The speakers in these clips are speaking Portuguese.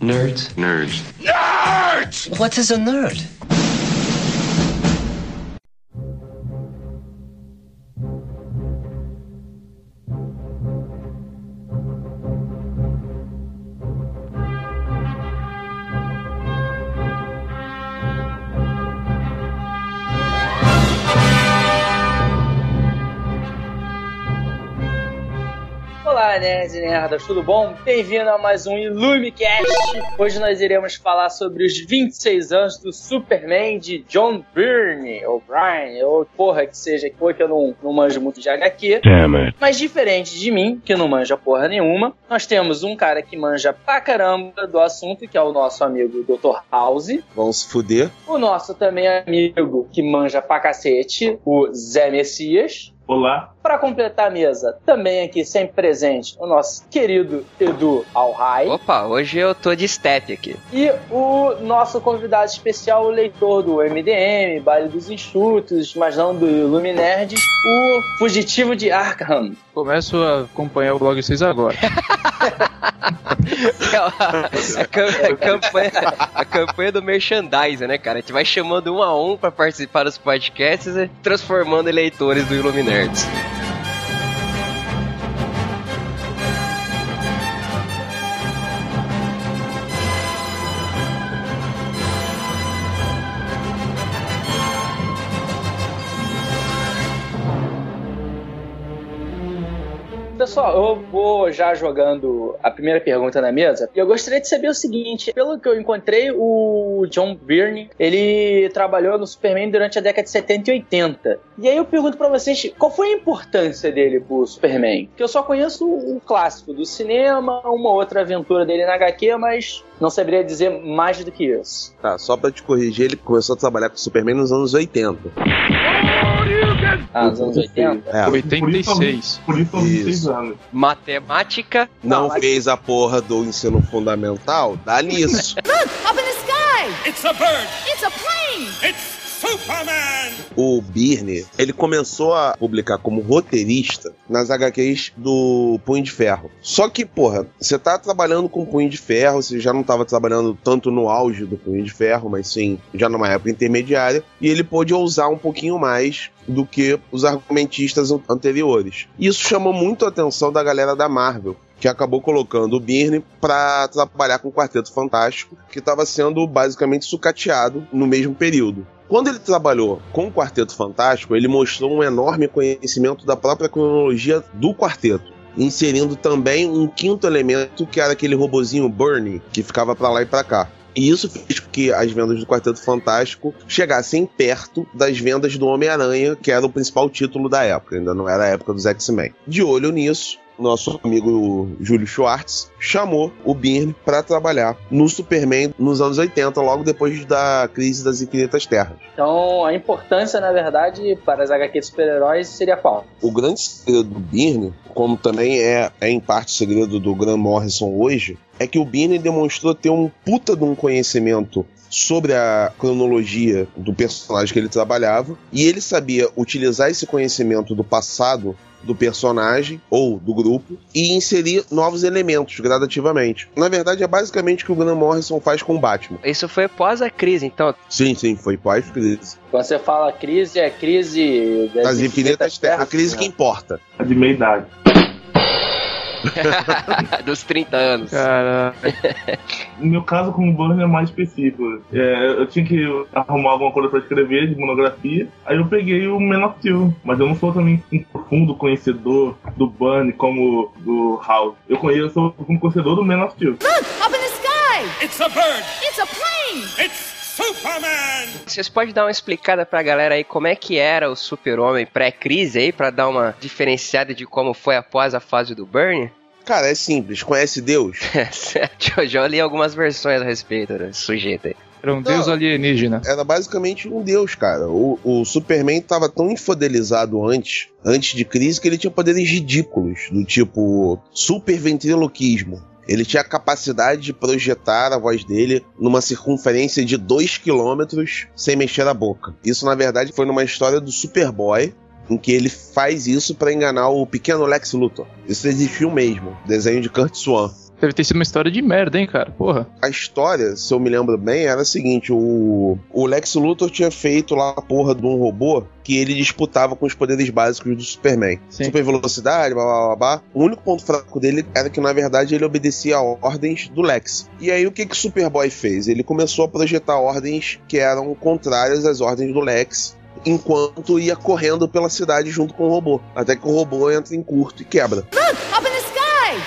Nerds. Nerds. Nerds! What is a nerd? Nerdas, tudo bom? Bem-vindo a mais um Illumicast. Hoje nós iremos falar sobre os 26 anos do Superman de John Byrne, ou Brian, ou porra que seja, que eu não, não manjo muito de HQ. Mas diferente de mim, que não manja porra nenhuma, nós temos um cara que manja pra caramba do assunto, que é o nosso amigo Dr. House. Vamos se fuder. O nosso também amigo que manja pra cacete, o Zé Messias. Olá. Para completar a mesa, também aqui sempre presente, o nosso querido Edu Alhai. Opa, hoje eu tô de step aqui. E o nosso convidado especial, o leitor do MDM, Baile dos Institutos, mas não do Luminerds, o fugitivo de Arkham. Começo a acompanhar o blog 6 agora. a, a, campanha, a campanha do merchandising, né, cara? A gente vai chamando um a um para participar dos podcasts e transformando eleitores do Iluminerds. Pessoal, eu vou já jogando a primeira pergunta na mesa. E eu gostaria de saber o seguinte: pelo que eu encontrei, o John Byrne ele trabalhou no Superman durante a década de 70 e 80. E aí eu pergunto para vocês qual foi a importância dele pro Superman? Que eu só conheço o clássico do cinema, uma outra aventura dele na HQ, mas não saberia dizer mais do que isso. Tá, só pra te corrigir, ele começou a trabalhar com o Superman nos anos 80. Ah, nos anos 80? É. 86. Por isso, por isso, 26 anos. Matemática. Não, não fez mas... a porra do ensino fundamental? Dá nisso. Look, up in the sky! It's a bird! It's a plane! It's Superman! O Birne, ele começou a publicar como roteirista nas HQs do Punho de Ferro. Só que, porra, você tá trabalhando com Punho de Ferro, você já não tava trabalhando tanto no auge do Punho de Ferro, mas sim já numa época intermediária, e ele pôde ousar um pouquinho mais do que os argumentistas anteriores. Isso chamou muito a atenção da galera da Marvel, que acabou colocando o Byrne para trabalhar com o Quarteto Fantástico, que estava sendo basicamente sucateado no mesmo período. Quando ele trabalhou com o Quarteto Fantástico, ele mostrou um enorme conhecimento da própria cronologia do quarteto, inserindo também um quinto elemento que era aquele robozinho Bernie, que ficava para lá e para cá. E isso fez com que as vendas do Quarteto Fantástico chegassem perto das vendas do Homem-Aranha, que era o principal título da época, ainda não era a época dos X-Men. De olho nisso, nosso amigo Júlio Schwartz chamou o Byrne para trabalhar no Superman nos anos 80, logo depois da crise das Infinitas Terras. Então, a importância, na verdade, para as HQ super-heróis seria qual? O grande segredo do Byrne, como também é, é em parte o segredo do Grant Morrison hoje, é que o Byrne demonstrou ter um puta de um conhecimento sobre a cronologia do personagem que ele trabalhava e ele sabia utilizar esse conhecimento do passado do personagem ou do grupo e inserir novos elementos gradativamente. Na verdade, é basicamente o que o Grant Morrison faz com o Batman. Isso foi após a crise, então? Sim, sim, foi pós-crise. Quando você fala crise, é crise das, das infinitas terras. A crise né? que importa. A de meia idade. Dos 30 anos. Cara. no meu caso, como Burner é mais específico. É, eu tinha que arrumar alguma coisa pra escrever de monografia. Aí eu peguei o Man of Steel. Mas eu não sou também um profundo conhecedor do Burn como do House. Eu conheço como conhecedor do Man of Steel. Look, up in the sky! It's a bird! It's a plane! It's Superman! Vocês podem dar uma explicada pra galera aí como é que era o Super-Homem pré-crise aí, pra dar uma diferenciada de como foi após a fase do Burn? Cara, é simples. Conhece Deus? eu já li algumas versões a respeito desse sujeito aí. Era um deus alienígena. Era basicamente um deus, cara. O, o Superman estava tão infodelizado antes, antes de crise, que ele tinha poderes ridículos, do tipo super ventriloquismo. Ele tinha a capacidade de projetar a voz dele numa circunferência de 2 km sem mexer a boca. Isso, na verdade, foi numa história do Superboy, em que ele faz isso para enganar o pequeno Lex Luthor. Isso existiu mesmo, desenho de Kurt Swan. Deve ter sido uma história de merda, hein, cara? Porra. A história, se eu me lembro bem, era a seguinte: o, o Lex Luthor tinha feito lá a porra de um robô que ele disputava com os poderes básicos do Superman. Sim. Super velocidade, blá, blá, blá, blá. O único ponto fraco dele era que, na verdade, ele obedecia a ordens do Lex. E aí, o que que o Superboy fez? Ele começou a projetar ordens que eram contrárias às ordens do Lex, enquanto ia correndo pela cidade junto com o robô. Até que o robô entra em curto e quebra. Sky!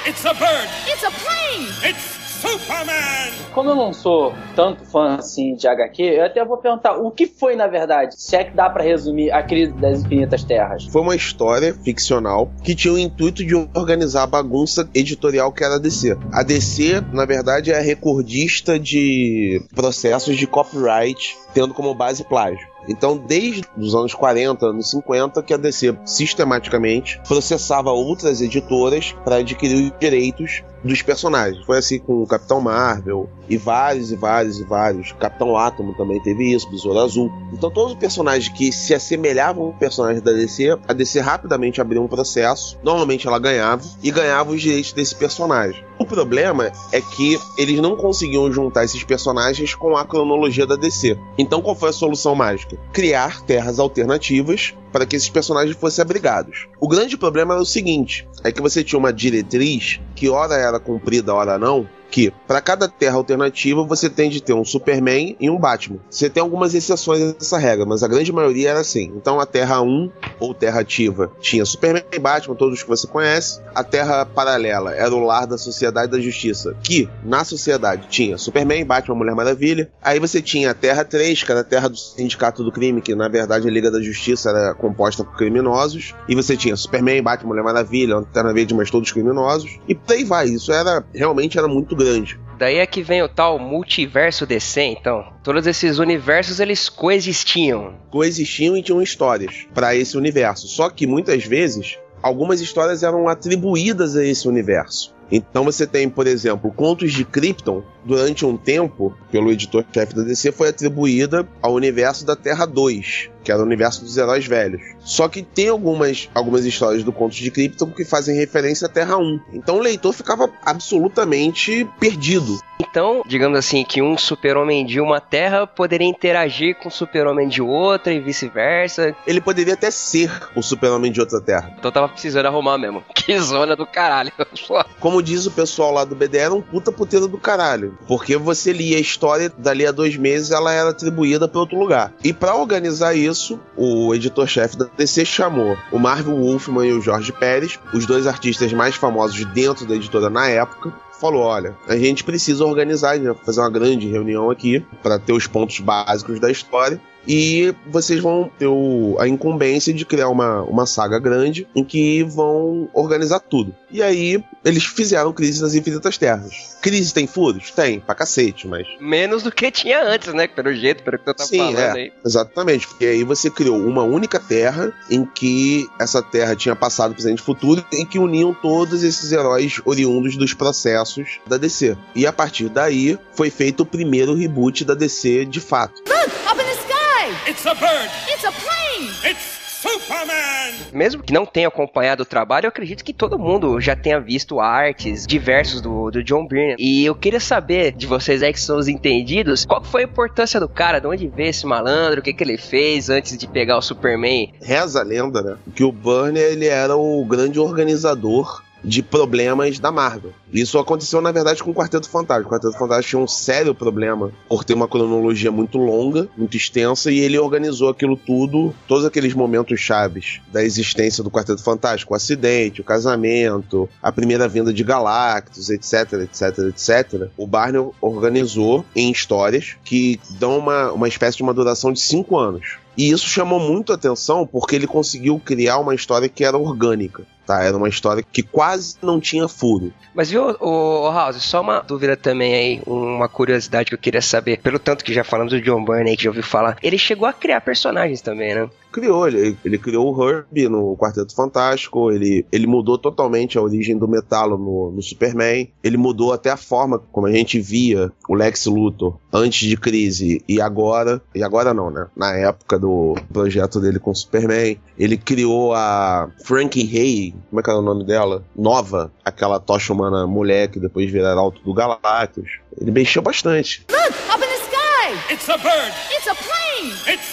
It's a bird. It's a plane! It's Superman. Como eu não sou tanto fã assim de HQ, eu até vou perguntar o que foi na verdade, se é que dá pra resumir a crise das infinitas terras. Foi uma história ficcional que tinha o intuito de organizar a bagunça editorial que era a DC. A DC, na verdade, é a recordista de processos de copyright, tendo como base plágio. Então, desde os anos 40, anos 50, que a DC sistematicamente processava outras editoras para adquirir os direitos dos personagens. Foi assim com o Capitão Marvel e vários e vários e vários. Capitão Átomo também teve isso, Besouro Azul. Então todos os personagens que se assemelhavam ao personagem da DC, a DC rapidamente abriu um processo. Normalmente ela ganhava e ganhava os direitos desse personagem. O problema é que eles não conseguiam juntar esses personagens com a cronologia da DC. Então qual foi a solução mágica? Criar terras alternativas para que esses personagens fossem abrigados. O grande problema era o seguinte: é que você tinha uma diretriz que ora era cumprida, ora não, que para cada terra alternativa você tem de ter um Superman e um Batman. Você tem algumas exceções a essa regra, mas a grande maioria era assim. Então a Terra 1 ou Terra Ativa tinha Superman e Batman, todos os que você conhece. A Terra Paralela era o lar da Sociedade da Justiça, que na sociedade tinha Superman, Batman, Mulher Maravilha. Aí você tinha a Terra 3, que era a Terra do Sindicato do Crime, que na verdade a Liga da Justiça era composta por criminosos. E você tinha Superman, Batman, Mulher Maravilha, Lanterna Verde, mas todos criminosos. E por aí vai. Isso era realmente era muito grande. Daí é que vem o tal multiverso DC, então. Todos esses universos eles coexistiam. Coexistiam e tinham histórias para esse universo. Só que muitas vezes algumas histórias eram atribuídas a esse universo. Então você tem, por exemplo, Contos de Krypton, durante um tempo, pelo editor-chefe da DC, foi atribuída ao universo da Terra 2, que era o universo dos heróis velhos. Só que tem algumas, algumas histórias do Contos de Krypton que fazem referência à Terra 1. Então o leitor ficava absolutamente perdido. Então, digamos assim, que um super-homem de uma terra poderia interagir com o super-homem de outra e vice-versa. Ele poderia até ser o super-homem de outra Terra. Então tava precisando arrumar mesmo. Que zona do caralho. Como diz o pessoal lá do BD, era um puta puteiro do caralho. Porque você lia a história, dali a dois meses ela era atribuída para outro lugar. E para organizar isso, o editor-chefe da DC chamou o Marvel Wolfman e o Jorge Pérez, os dois artistas mais famosos dentro da editora na época, falou: olha, a gente precisa organizar, fazer uma grande reunião aqui para ter os pontos básicos da história. E vocês vão ter o- a incumbência de criar uma, uma saga grande em que vão organizar tudo. E aí, eles fizeram Crise nas Infinitas Terras. Crise tem furos? Tem, pra cacete, mas Menos do que tinha antes, né? Pelo jeito, pelo que tu tá Sim, falando é, aí. exatamente, porque aí você criou uma única terra em que essa terra tinha passado, presente e futuro e que uniam todos esses heróis oriundos dos processos da DC. E a partir daí foi feito o primeiro reboot da DC de fato. Sky! It's a bird. It's a plane! It's Superman. Mesmo que não tenha acompanhado o trabalho, eu acredito que todo mundo já tenha visto artes diversos do, do John Byrne. E eu queria saber de vocês aí que são os entendidos, qual foi a importância do cara, de onde veio esse malandro, o que, que ele fez antes de pegar o Superman. Reza a lenda, né, que o Burner ele era o grande organizador de problemas da Marvel. Isso aconteceu, na verdade, com o Quarteto Fantástico. O Quarteto Fantástico tinha um sério problema por ter uma cronologia muito longa, muito extensa, e ele organizou aquilo tudo, todos aqueles momentos chaves da existência do Quarteto Fantástico, o acidente, o casamento, a primeira vinda de Galactus, etc, etc, etc. O Barney organizou em histórias que dão uma, uma espécie de uma duração de cinco anos. E isso chamou muito atenção porque ele conseguiu criar uma história que era orgânica. Tá? Era uma história que quase não tinha furo. Mas viu, o, House, só uma dúvida também aí, uma curiosidade que eu queria saber. Pelo tanto que já falamos do John Byrne aí, que já ouviu falar, ele chegou a criar personagens também, né? Criou, ele, ele criou o Herbie no Quarteto Fantástico, ele, ele mudou totalmente a origem do Metalo no, no Superman, ele mudou até a forma como a gente via o Lex Luthor antes de crise e agora, e agora não, né? Na época do projeto dele com o Superman, ele criou a Frankie Hay, Como é que era o nome dela? Nova, aquela tocha humana mulher que depois vira alto do Galactus. Ele mexeu bastante. Look, up in the sky! It's a bird. It's a plane! It's.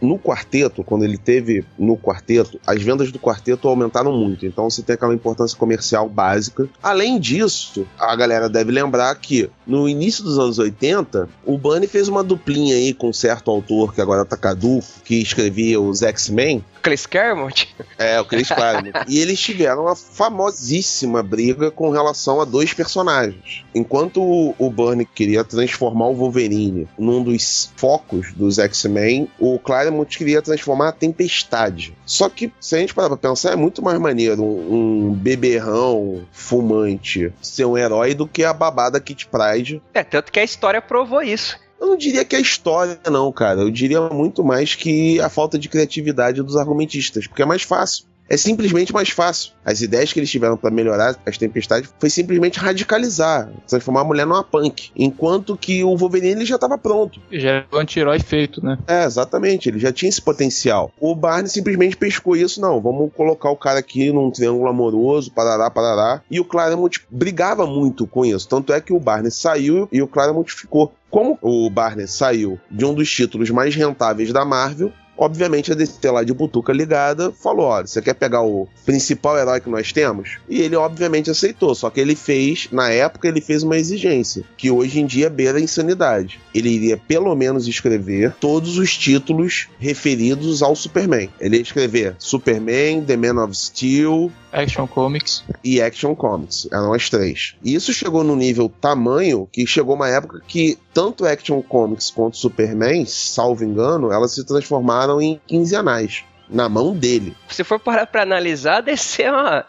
No quarteto, quando ele teve no quarteto, as vendas do quarteto aumentaram muito. Então você tem aquela importância comercial básica. Além disso, a galera deve lembrar que no início dos anos 80, o Bunny fez uma duplinha aí com um certo autor que agora tá caduco, que escrevia os X-Men. Chris Claremont? É, o Chris Claremont. e eles tiveram uma famosíssima briga com relação a dois personagens. Enquanto o, o Burnie queria transformar o Wolverine num dos focos dos X-Men, o Claremont queria transformar a Tempestade. Só que, se a gente parar pra pensar, é muito mais maneiro um, um beberrão fumante ser um herói do que a babada Kit Pride É, tanto que a história provou isso. Eu não diria que é história, não, cara. Eu diria muito mais que a falta de criatividade dos argumentistas, porque é mais fácil. É simplesmente mais fácil. As ideias que eles tiveram pra melhorar as tempestades foi simplesmente radicalizar, transformar a mulher numa punk. Enquanto que o Wolverine ele já estava pronto. Já é o anti-herói feito, né? É, exatamente, ele já tinha esse potencial. O Barney simplesmente pescou isso, não, vamos colocar o cara aqui num triângulo amoroso, parará, parará. E o Claremont brigava muito com isso, tanto é que o Barney saiu e o Claremont ficou. Como o Barney saiu de um dos títulos mais rentáveis da Marvel, Obviamente a DC lá de Butuca ligada falou: olha, você quer pegar o principal herói que nós temos? E ele obviamente aceitou, só que ele fez, na época, ele fez uma exigência, que hoje em dia beira a insanidade. Ele iria pelo menos escrever todos os títulos referidos ao Superman. Ele ia escrever Superman, The Man of Steel, Action Comics. e Action Comics. Eram as três. E isso chegou no nível tamanho que chegou uma época que tanto Action Comics quanto Superman, salvo engano, elas se transformaram em quinzenais. Na mão dele. Se for parar pra analisar, deve ser uma.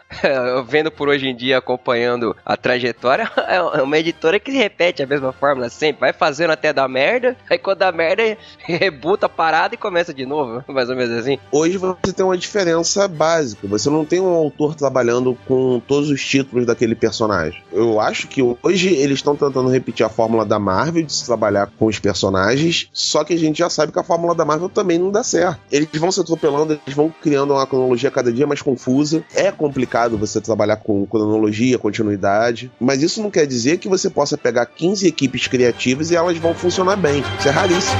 Vendo por hoje em dia, acompanhando a trajetória, é uma editora que repete a mesma fórmula sempre. Vai fazendo até dar merda, aí quando dá merda, rebuta a parada e começa de novo. Mais ou menos assim. Hoje você tem uma diferença básica. Você não tem um autor trabalhando com todos os títulos daquele personagem. Eu acho que hoje eles estão tentando repetir a fórmula da Marvel de se trabalhar com os personagens, só que a gente já sabe que a fórmula da Marvel também não dá certo. Eles vão se atropelando, vão criando uma cronologia cada dia mais confusa. É complicado você trabalhar com cronologia, continuidade, mas isso não quer dizer que você possa pegar 15 equipes criativas e elas vão funcionar bem. Isso é raríssimo.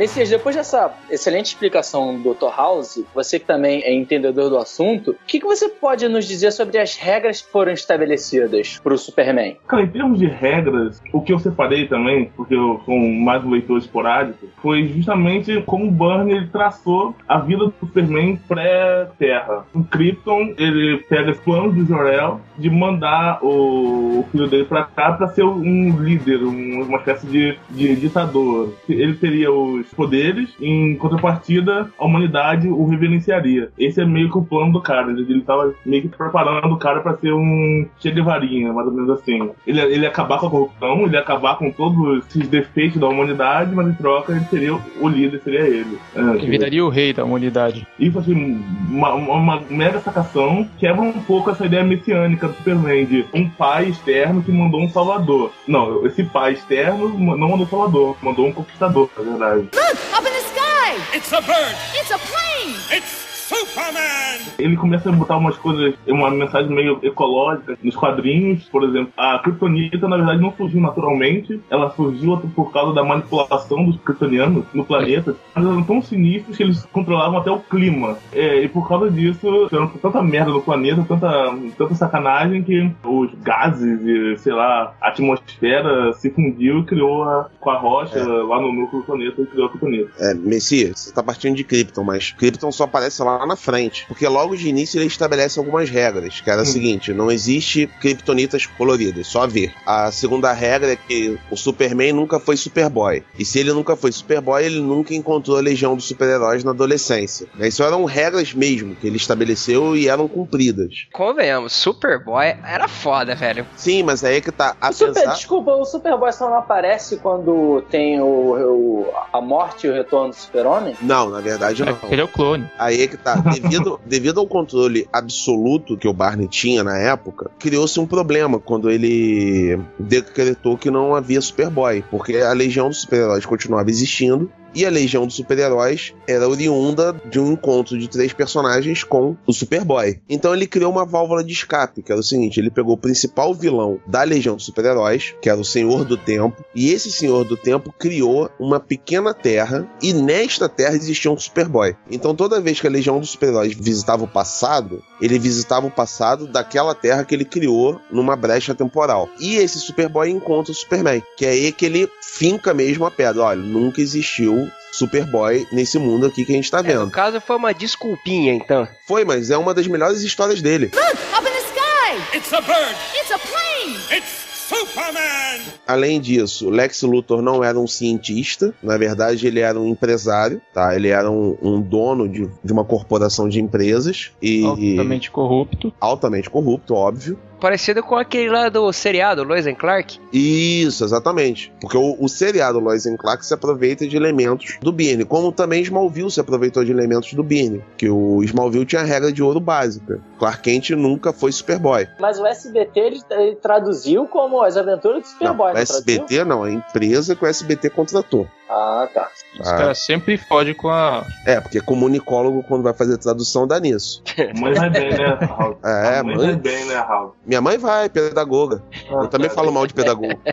Messias, depois dessa excelente explicação do Dr. House, você que também é entendedor do assunto, o que, que você pode nos dizer sobre as regras que foram estabelecidas pro Superman? Cara, em termos de regras, o que eu separei também, porque eu sou mais um leitor esporádico, foi justamente como o Burnie ele traçou a vida do Superman pré-Terra. O Krypton, ele pega os planos do Jor-El de mandar o, o filho dele pra cá pra ser um líder, um- uma espécie de, de ditador. Ele teria os poderes, em contrapartida, a humanidade o reverenciaria. Esse é meio que o plano do cara. Ele, tava meio que preparando o cara pra ser um Che Guevarinha, mais ou menos assim. Ele, ele ia acabar com a corrupção, ele ia acabar com todos esses defeitos da humanidade, mas em troca ele seria o líder, seria ele. É, Que viraria o rei da humanidade. isso, assim, uma, uma- uma mega sacação quebra um pouco essa ideia messiânica do Superman de um pai externo que mandou um salvador. Não, esse pai externo não mandou um salvador, mandou um conquistador, na verdade. Look, up in the sky! It's a bird. It's a plane! It's Superman. Ele começa a botar umas coisas, uma mensagem meio ecológica nos quadrinhos, por exemplo. A Kryptonita, na verdade, não surgiu naturalmente, ela surgiu por causa da manipulação dos kryptonianos no planeta. Eles eram tão sinistros que eles controlavam até o clima. É, e por causa disso, tiveram tanta merda no planeta, tanta, tanta sacanagem que os gases e, sei lá, a atmosfera se fundiu e criou a, com a rocha lá no núcleo do planeta e criou a Kryptonita. É, Messias, você tá partindo de Krypton, mas Krypton só aparece lá na frente. Porque logo de início ele estabelece algumas regras, que era a seguinte: não existe kryptonitas coloridas, só ver. A segunda regra é que o Superman nunca foi Superboy. E se ele nunca foi Superboy, ele nunca encontrou a legião dos super-heróis na adolescência. Né? Isso eram regras mesmo que ele estabeleceu e eram cumpridas. Convenhamos, Superboy era foda, velho. Sim, mas aí é que tá. A O Super, pensar... Desculpa, o Superboy só não aparece quando tem o, o- a morte e o retorno do Super-Homem? Não, na verdade não. Ele é o clone. Aí é que tá. Devido, devido ao controle absoluto que o Barney tinha na época, criou-se um problema quando ele decretou que não havia Superboy. Porque a Legião dos Super-Heróis continuava existindo. E a Legião dos Super-Heróis era oriunda de um encontro de três personagens com o Superboy. Então ele criou uma válvula de escape, que era o seguinte: ele pegou o principal vilão da Legião dos Super-Heróis, que era o Senhor do Tempo, e esse Senhor do Tempo criou uma pequena terra, e nesta terra existia um Superboy. Então toda vez que a Legião dos Super-Heróis visitava o passado, ele visitava o passado daquela terra que ele criou numa brecha temporal. E esse Superboy encontra o Superman, que é aí que ele finca mesmo a pedra. Olha, nunca existiu Superboy nesse mundo aqui que a gente tá É, vendo. no caso foi uma desculpinha, então. Foi, mas é uma das melhores histórias dele. Up in the sky! It's a bird. It's a plane! It's Superman. Além disso, Lex Luthor não era um cientista, na verdade ele era um empresário, tá? Ele era um, um dono de, de uma corporação de empresas e Altamente corrupto. altamente corrupto, óbvio. Parecido com aquele lá do seriado, Lois and Clark. Isso, exatamente. Porque o, o seriado Lois and Clark se aproveita de elementos do Birne, como também Smallville se aproveitou de elementos do Birne, que o Smallville tinha a regra de ouro básica. Clark Kent nunca foi Superboy. Mas o SBT ele, ele traduziu como As Aventuras do Não, Superboy, o não, traduziu? SBT não, a empresa que o SBT contratou. Ah, tá. Os Ah. caras sempre fodem com a. É, porque comunicólogo, quando vai fazer tradução, dá nisso. Vai bem, né, Raul? É, A mãe mãe. vai bem, né, Raul? Minha mãe vai, pedagoga. Eu também falo mal de pedagogo.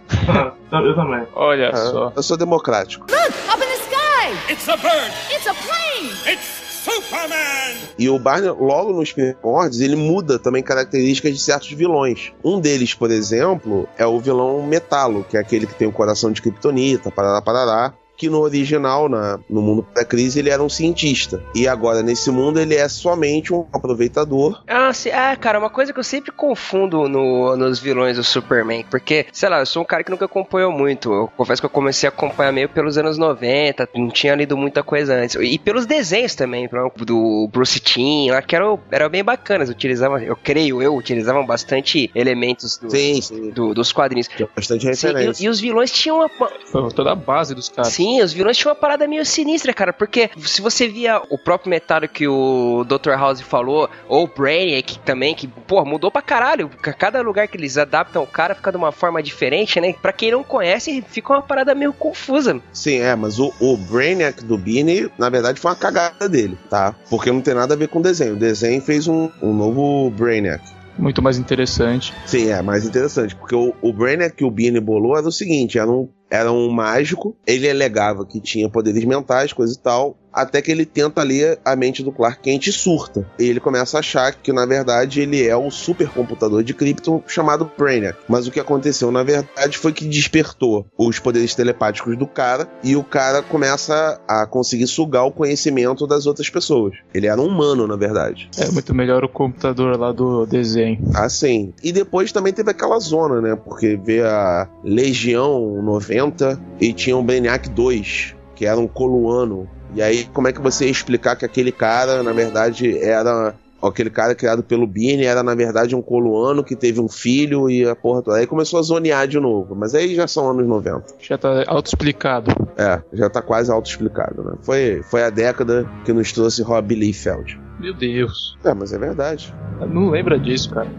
Eu também. Olha É, só. eu sou democrático. Up in the sky! It's a bird. It's a plane! It's Superman. E o Barney, logo nos primórdios, ele muda também características de certos vilões. Um deles, por exemplo, é o vilão Metalo, que é aquele que tem o coração de Kryptonita, parará, parará. Que no original, na, no mundo da crise, ele era um cientista. E agora, nesse mundo, ele é somente um aproveitador. Ah, se- ah, cara, uma coisa que eu sempre confundo no- nos vilões do Superman, porque, sei lá, eu sou um cara que nunca acompanhou muito. Eu confesso que eu comecei a acompanhar meio pelos anos 90, não tinha lido muita coisa antes. E pelos desenhos também, do Bruce Timm, lá que eram, eram bem bacanas. Utilizavam, eu creio eu, utilizavam bastante elementos do- Sim, sim. do- dos quadrinhos. Tinha bastante Sim, referência. e, e os vilões tinham uma, Foi toda a base dos caras. Sim, os vilões tinham uma parada meio sinistra, cara, porque se você via o próprio Metallo que o Dr. House falou, ou o Brainiac também, que, pô, mudou pra caralho. Ca- Cada lugar que eles adaptam o cara fica de uma forma diferente, né? Pra quem não conhece, fica uma parada meio confusa. Sim, é, mas o, o Brainiac do Beanie, na verdade, foi uma cagada dele, tá? Porque não tem nada a ver com o desenho. O desenho fez um, um novo Brainiac. Muito mais interessante. Sim, é mais interessante, porque o, o Brainiac que o Beanie bolou era o seguinte, era um, era um mágico, ele alegava que tinha poderes mentais, coisa e tal, até que ele tenta ler a mente do Clark Kent e surta. E ele começa a achar que, na verdade, ele é o supercomputador de Krypton chamado Brainiac. Mas o que aconteceu, na verdade, foi que despertou os poderes telepáticos do cara e o cara começa a conseguir sugar o conhecimento das outras pessoas. Ele era um humano, na verdade. É muito melhor o computador lá do desenho. Assim. E depois também teve aquela zona, né? Porque vê a Legião 90 e tinha o Brainiac 2, que era um coluano. E aí, como é que você ia explicar que aquele cara, na verdade, era. Aquele cara criado pelo Birne era, na verdade, um coluano que teve um filho e a porra toda. Aí começou a zonear de novo. Mas aí já são anos 90. Já tá auto-explicado. É, já tá quase auto-explicado, né? Foi, foi a década que nos trouxe Rob Liefeld. Meu Deus. É, mas é verdade. Não lembra disso, cara.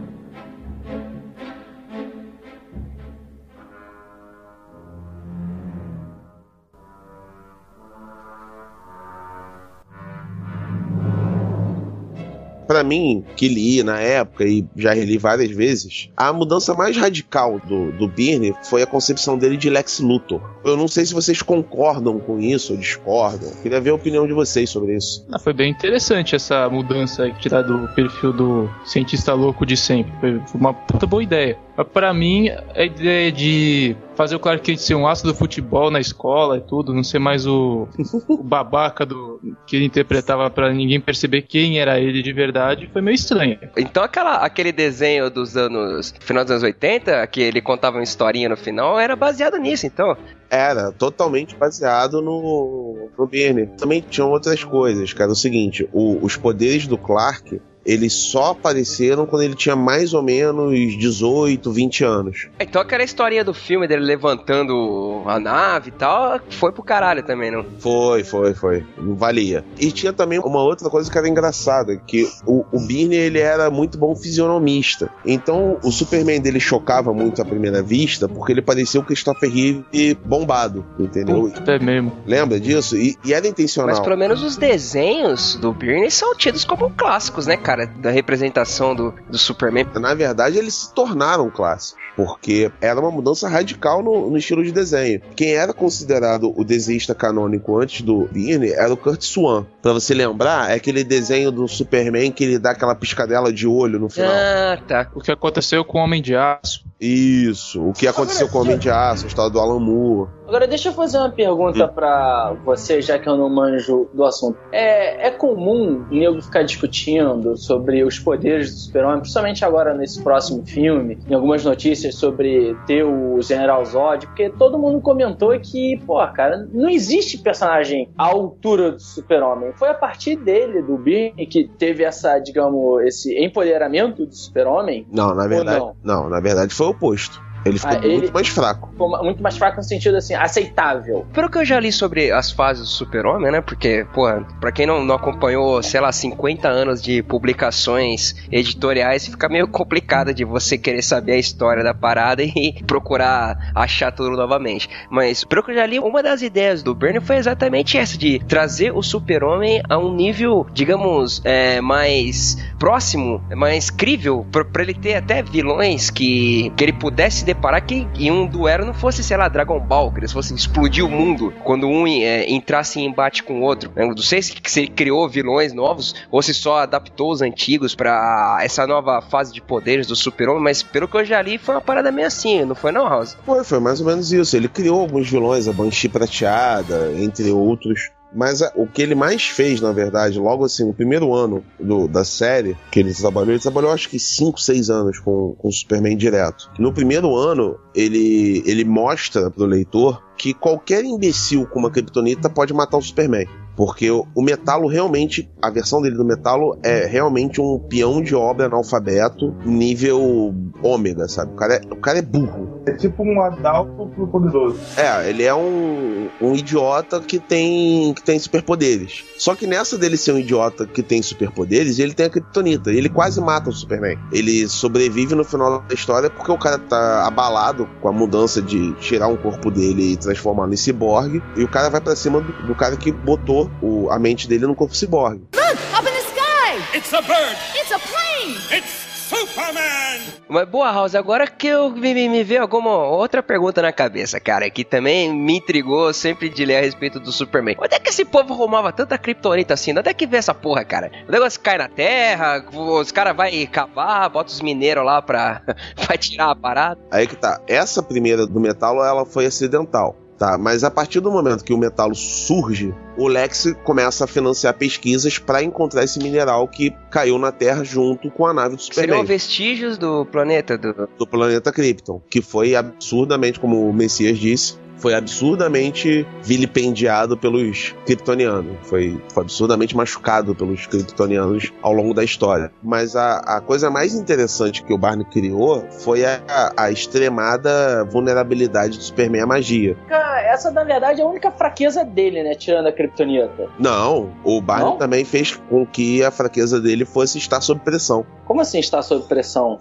Pra mim, que li na época e já reli várias vezes, a mudança mais radical do, do Birne foi a concepção dele de Lex Luthor. Eu não sei se vocês concordam com isso ou discordam. Queria ver a opinião de vocês sobre isso. Ah, foi bem interessante essa mudança aí, tirar do perfil do cientista louco de sempre. Foi uma puta boa ideia. Mas pra mim, a ideia de fazer o Clark Kent ser um aço do futebol na escola e tudo, não ser mais o, o babaca do que ele interpretava pra ninguém perceber quem era ele de verdade, foi meio estranho. Então aquela, aquele desenho dos anos. final dos anos 80, que ele contava uma historinha no final, era baseado nisso, então. Era totalmente baseado no, no Birney. Também tinham outras coisas, cara. O seguinte, o- os poderes do Clark, eles só apareceram quando ele tinha mais ou menos 18, 20 anos. Então aquela historinha do filme dele levantando a nave e tal, foi pro caralho também, não? Foi, foi, foi. Não valia. E tinha também uma outra coisa que era engraçada, que o, o Birney, ele era muito bom fisionomista. Então, o Superman dele chocava muito à primeira vista, porque ele parecia o Christopher Reeve bombado, entendeu? Até mesmo. Lembra disso? E, e era intencional. Mas pelo menos os desenhos do Birney são tidos como clássicos, né, cara? Da representação do, do Superman. Na verdade, eles se tornaram clássicos, porque era uma mudança radical no, no estilo de desenho. Quem era considerado o desenhista canônico antes do Birney era o Kurt Swan. Pra você lembrar, é aquele desenho do Superman que ele dá aquela piscadela de olho no final. Ah, tá. O que aconteceu com o Homem de Aço. Isso, o que aconteceu com o Homem de Aço, a história do Alan Moore. Agora, deixa eu fazer uma pergunta pra você, já que eu não manjo do assunto. É, é comum o nego ficar discutindo sobre os poderes do super-homem, principalmente agora nesse próximo filme, em algumas notícias sobre ter o General Zod, porque todo mundo comentou que, pô, cara, não existe personagem à altura do super-homem. Foi a partir dele, do Birney, que teve essa, digamos, esse empoderamento do super-homem. Não, na verdade, não? não? na verdade foi o oposto. Ele ficou Ah, ele- muito mais fraco. Ficou muito mais fraco no sentido, assim, aceitável. Pelo que eu já li sobre as fases do Super-Homem, né? Porque, porra, pra quem não, não acompanhou, sei lá, 50 anos de publicações editoriais, fica meio complicado de você querer saber a história da parada e procurar achar tudo novamente. Mas, pelo que eu já li, uma das ideias do Bernie foi exatamente essa, de trazer o Super-Homem a um nível, digamos, é, mais próximo, mais crível, pra, pra ele ter até vilões que, que ele pudesse deparar que em um duelo não fosse, sei lá, Dragon Ball, que eles fossem explodir o mundo quando um é, entrasse em embate com o outro. Eu não sei se, se ele criou vilões novos ou se só adaptou os antigos pra essa nova fase de poderes do Super-Homem, mas pelo que eu já li foi uma parada meio assim, não foi não, House? Foi, foi mais ou menos isso. Ele criou alguns vilões, a Banshee prateada, entre outros. Mas a- o que ele mais fez, na verdade, logo assim, no primeiro ano do- da série que ele trabalhou, ele trabalhou acho que 5, 6 anos com, o Superman direto. No primeiro ano, ele, ele mostra pro leitor que qualquer imbecil com uma kryptonita pode matar o Superman. Porque o, o Metalo realmente, a versão dele do Metalo é realmente um peão de obra analfabeto, nível ômega, sabe? O cara é, o cara é burro. É tipo um Adalto pro poderoso. É, ele é um, um idiota que tem, que tem superpoderes. Só que nessa dele ser um idiota que tem superpoderes, ele tem a kryptonita. E ele quase mata o Superman. Ele sobrevive no final da história porque o cara tá abalado com a mudança de tirar um corpo dele e transformar no ciborgue. E o cara vai pra cima do, do cara que botou o- a mente dele no corpo ciborgue. Up in the sky! It's a bird. It's a plane! It's Superman. Mas boa, House, agora que eu me, me, me veio alguma outra pergunta na cabeça, cara, que também me intrigou sempre de ler a respeito do Superman. Onde é que esse povo arrumava tanta criptonita assim? Onde é que vê essa porra, cara? O negócio cai na terra, os caras vão cavar, bota os mineiros lá pra, pra tirar a parada. Aí que tá. Essa primeira do metalo, ela foi acidental. Tá, mas a partir do momento que o metalo surge, o Lex começa a financiar pesquisas para encontrar esse mineral que caiu na Terra junto com a nave do Seriam Superman, vestígios do planeta do. do planeta Krypton, que foi absurdamente, como o Messias disse, foi absurdamente vilipendiado pelos kryptonianos. Foi, foi absurdamente machucado pelos kryptonianos ao longo da história. Mas a, a coisa mais interessante que o Barney criou foi a, a extremada vulnerabilidade do Superman à magia. Cara, essa na verdade é a única fraqueza dele, né? Tirando a Kryptonita. Não, o Barney Não? também fez com que a fraqueza dele fosse estar sob pressão. Como assim está sob pressão?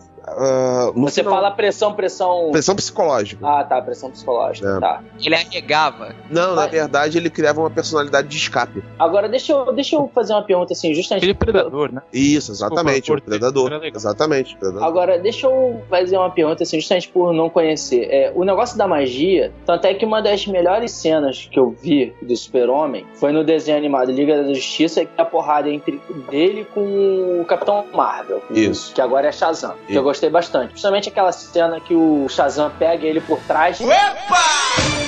No Você final- fala pressão, pressão. pressão psicológica. Ah, tá, pressão psicológica. É. Tá. Ele arregava. Não, na verdade ele criava uma personalidade de escape. Agora, deixa eu, deixa eu fazer uma pergunta assim, justamente. Aquele predador, né? Isso, exatamente, Desculpa, o predador. Exatamente, predador. Agora, deixa eu fazer uma pergunta assim, justamente por não conhecer. É, o negócio da magia, tanto é que uma das melhores cenas que eu vi do Super-Homem foi no desenho animado Liga da Justiça, que é a porrada entre dele com o Capitão Marvel. Isso. Que agora é Shazam. Que eu gostei bastante. Principalmente aquela cena que o Shazam pega ele por trás.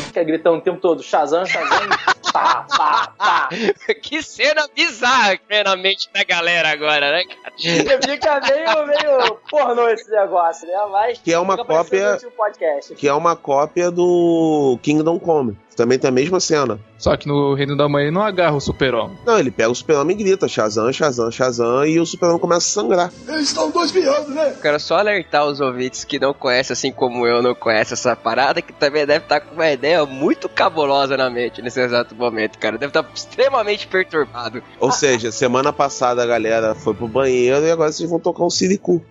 Fica gritando o tempo todo, Shazam, Shazam, pá, pá, pá. que cena bizarra que vem na mente da galera agora, né, cara? Fica meio, meio pornô esse negócio, né? Mas Que é uma cópia-. Que é uma cópia do Kingdom Come. Também tem a mesma cena. Só que no Reino da Manhã ele não agarra o super-homem. Não, ele pega o super-homem e grita Shazam, Shazam, Shazam, e o super-homem começa a sangrar. Quero só alertar os ouvintes que não conhecem, assim como eu, não conhecem essa parada, que também deve estar com uma ideia muito cabulosa na mente nesse exato momento, cara. Deve estar extremamente perturbado. Ou seja, semana passada a galera foi pro banheiro e agora vocês vão tocar um siricu.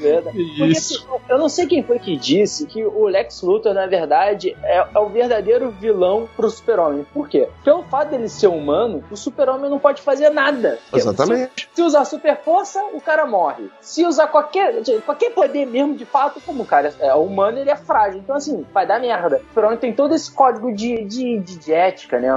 Verdade. Porque, Isso. assim, eu não sei quem foi que disse que o Lex Luthor, na verdade, é, é o verdadeiro vilão pro Super-Homem. Por quê? Pelo fato dele ser humano, o Super-Homem não pode fazer nada. Exatamente. Se, se usar super força, o cara morre. Se usar qualquer, qualquer poder mesmo, de fato, como o cara é humano, ele é frágil. Então, assim, vai dar merda. O Super-Homem tem todo esse código de, de, de, de ética, né,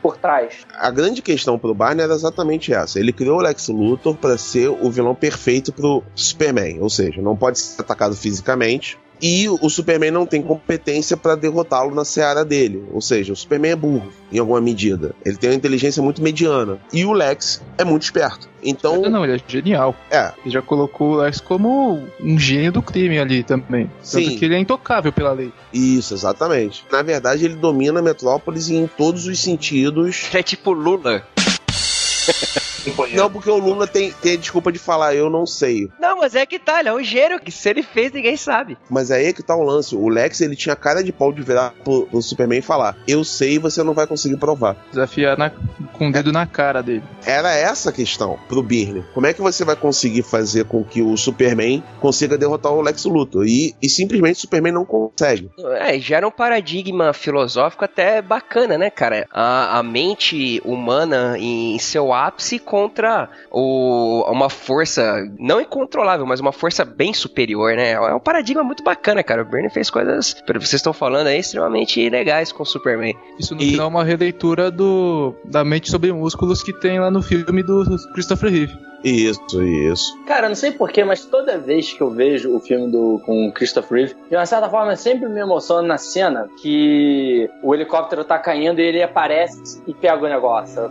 por trás. A grande questão pro Barney era exatamente essa. Ele criou o Lex Luthor para ser o vilão perfeito pro Superman. Ou seja, não pode ser atacado fisicamente. E o Superman não tem competência para derrotá-lo na seara dele. Ou seja, o Superman é burro, em alguma medida. Ele tem uma inteligência muito mediana. E o Lex é muito esperto. Então, Não, não, ele é genial. é, Ele já colocou o Lex como um gênio do crime ali também. Tanto Sim. que ele é intocável pela lei. isso, exatamente. Na verdade, ele domina a Metrópolis em todos os sentidos. É tipo Lula. Companheiro. Não, porque o Lula tem, tem a desculpa de falar, eu não sei. Não, mas é que tá, ele é um gênio que se ele fez, ninguém sabe. Mas aí é que tá o lance. O Lex, ele tinha cara de pau de virar pro, pro Superman e falar: Eu sei e você não vai conseguir provar. Desafiar na- com o dedo na cara dele. Era essa a questão pro Birney. Como é que você vai conseguir fazer com que o Superman consiga derrotar o Lex Luthor? E, e simplesmente o Superman não consegue. É, gera um paradigma filosófico até bacana, né, cara? A, a mente humana em seu ápice contra o, uma força não incontrolável, mas uma força bem superior, né? É um paradigma muito bacana, cara. O Bernie fez coisas, pelo que vocês estão falando aí, extremamente legais com o Superman. Isso no E- final é uma releitura do da mente sobre músculos que tem lá no filme do Christopher Reeve. Isso, isso. Cara, não sei porquê, mas toda vez que eu vejo o filme do, com o Christopher Reeve, de uma certa forma eu sempre me emociono na cena que o helicóptero tá caindo e ele aparece e pega o negócio.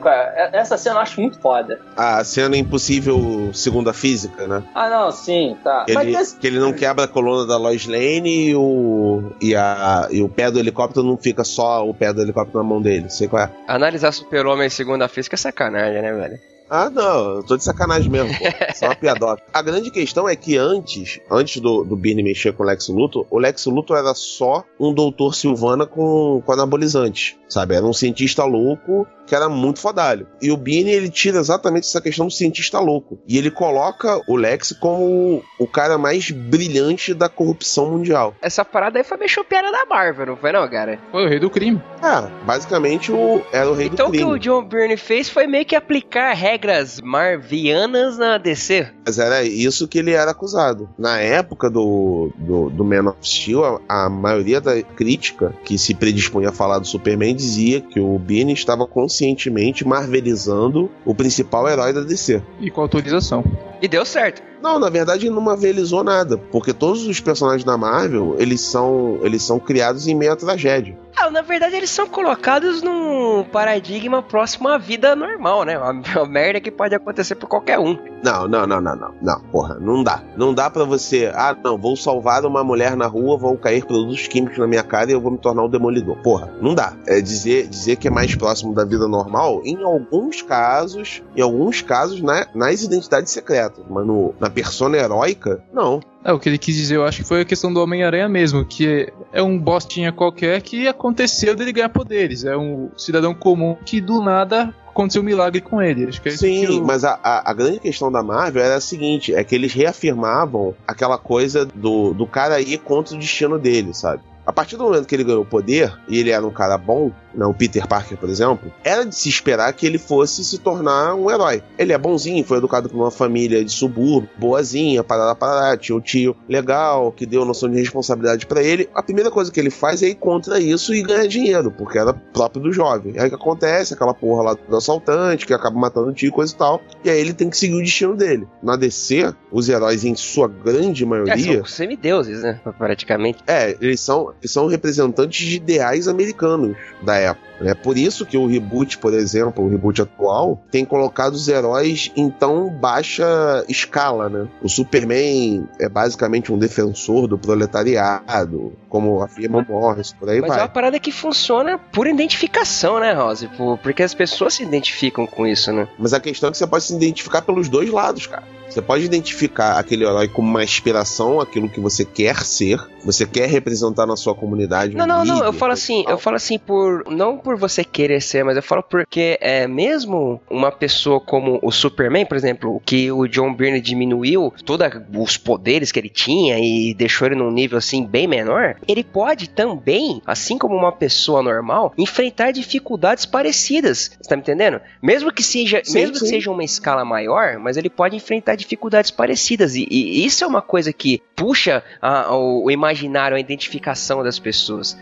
Essa cena eu acho muito foda. A cena impossível segundo a física, né? Ah, não, sim, tá. Que Mas ele, esse- que ele não quebra a coluna da Lois Lane e o, e, a, e o pé do helicóptero não fica só o pé do helicóptero na mão dele. Sei qual é. Analisar Super-Homem segundo a física é sacanagem, né, velho? Ah, não, eu tô de sacanagem mesmo, pô. Só uma piadoca. A grande questão é que antes, antes do, do Birney mexer com o Lex Luthor, o Lex Luthor era só um doutor Silvana com, com anabolizantes, sabe? Era um cientista louco que era muito fodalho. E o Birney, ele tira exatamente essa questão do cientista louco. E ele coloca o Lex como o cara mais brilhante da corrupção mundial. Essa parada aí foi meio chopeada da Marvel, não foi não, cara? Foi o rei do crime. É, basicamente o, era o rei Então do o que crime. o John Byrne fez foi meio que aplicar regras marvianas na DC. Mas era isso que ele era acusado. Na época do, do, do Man of Steel, a, a maioria da crítica que se predispunha a falar do Superman dizia que o Birney estava conscientemente marvelizando o principal herói da DC. E com autorização. E deu certo. Não, na verdade não marvelizou nada, porque todos os personagens da Marvel, eles são, eles são criados em meio à tragédia. Ah, na verdade eles são colocados num paradigma próximo à vida normal, né? Uma, uma merda que pode acontecer por qualquer um. Não, não, não, não, não. Não, porra, não dá. Não dá pra você. Ah, não, vou salvar uma mulher na rua, vão cair produtos químicos na minha cara e eu vou me tornar um demolidor. Porra, não dá. É dizer, dizer que é mais próximo da vida normal, em alguns casos, em alguns casos, na, nas identidades secretas. Mas no, na persona heróica, não. É, o que ele quis dizer, eu acho que foi a questão do Homem-Aranha mesmo, que é um bostinha qualquer que aconteceu dele ganhar poderes. É um cidadão comum que do nada aconteceu um milagre com ele. Acho que é isso que Sim, o- mas a, a, a grande questão da Marvel era a seguinte: é que eles reafirmavam aquela coisa do, do cara ir contra o destino dele, sabe? A partir do momento que ele ganhou poder, e ele era um cara bom, né, o Peter Parker, por exemplo, era de se esperar que ele fosse se tornar um herói. Ele é bonzinho, foi educado por uma família de subúrbio, boazinha, parará, parará, tinha um tio legal, que deu noção de responsabilidade pra ele. A primeira coisa que ele faz é ir contra isso e ganhar dinheiro, porque era próprio do jovem. Aí o que acontece? Aquela porra lá do assaltante, que acaba matando o tio e coisa e tal. E aí ele tem que seguir o destino dele. Na DC, os heróis, em sua grande É, maioria, são semideuses, né? Praticamente. é, eles são, são representantes de ideais americanos da época. É por isso que o reboot, por exemplo, o reboot atual, tem colocado os heróis em tão baixa escala, né? O Superman é basicamente um defensor do proletariado, como afirma o Morris, por aí Mas é vai. uma parada que funciona por identificação, né, Rose? Por- Porque as pessoas se identificam com isso, né? Mas a questão é que você pode se identificar pelos dois lados, cara. Você pode identificar aquele herói como uma inspiração, aquilo que você quer ser, você quer representar na sua comunidade. Não, um não, não, eu falo assim, tal. eu falo assim por não por você querer ser, mas eu falo porque é mesmo uma pessoa como o Superman, por exemplo, que o John Byrne diminuiu todos os poderes que ele tinha e deixou ele num nível assim bem menor, ele pode também, assim como uma pessoa normal, enfrentar dificuldades parecidas. Você tá me entendendo? Mesmo que seja, Sim, mesmo que sim. seja uma escala maior, mas ele pode enfrentar dificuldades parecidas e, e isso é uma coisa que puxa a- o, o imaginário, a identificação das pessoas.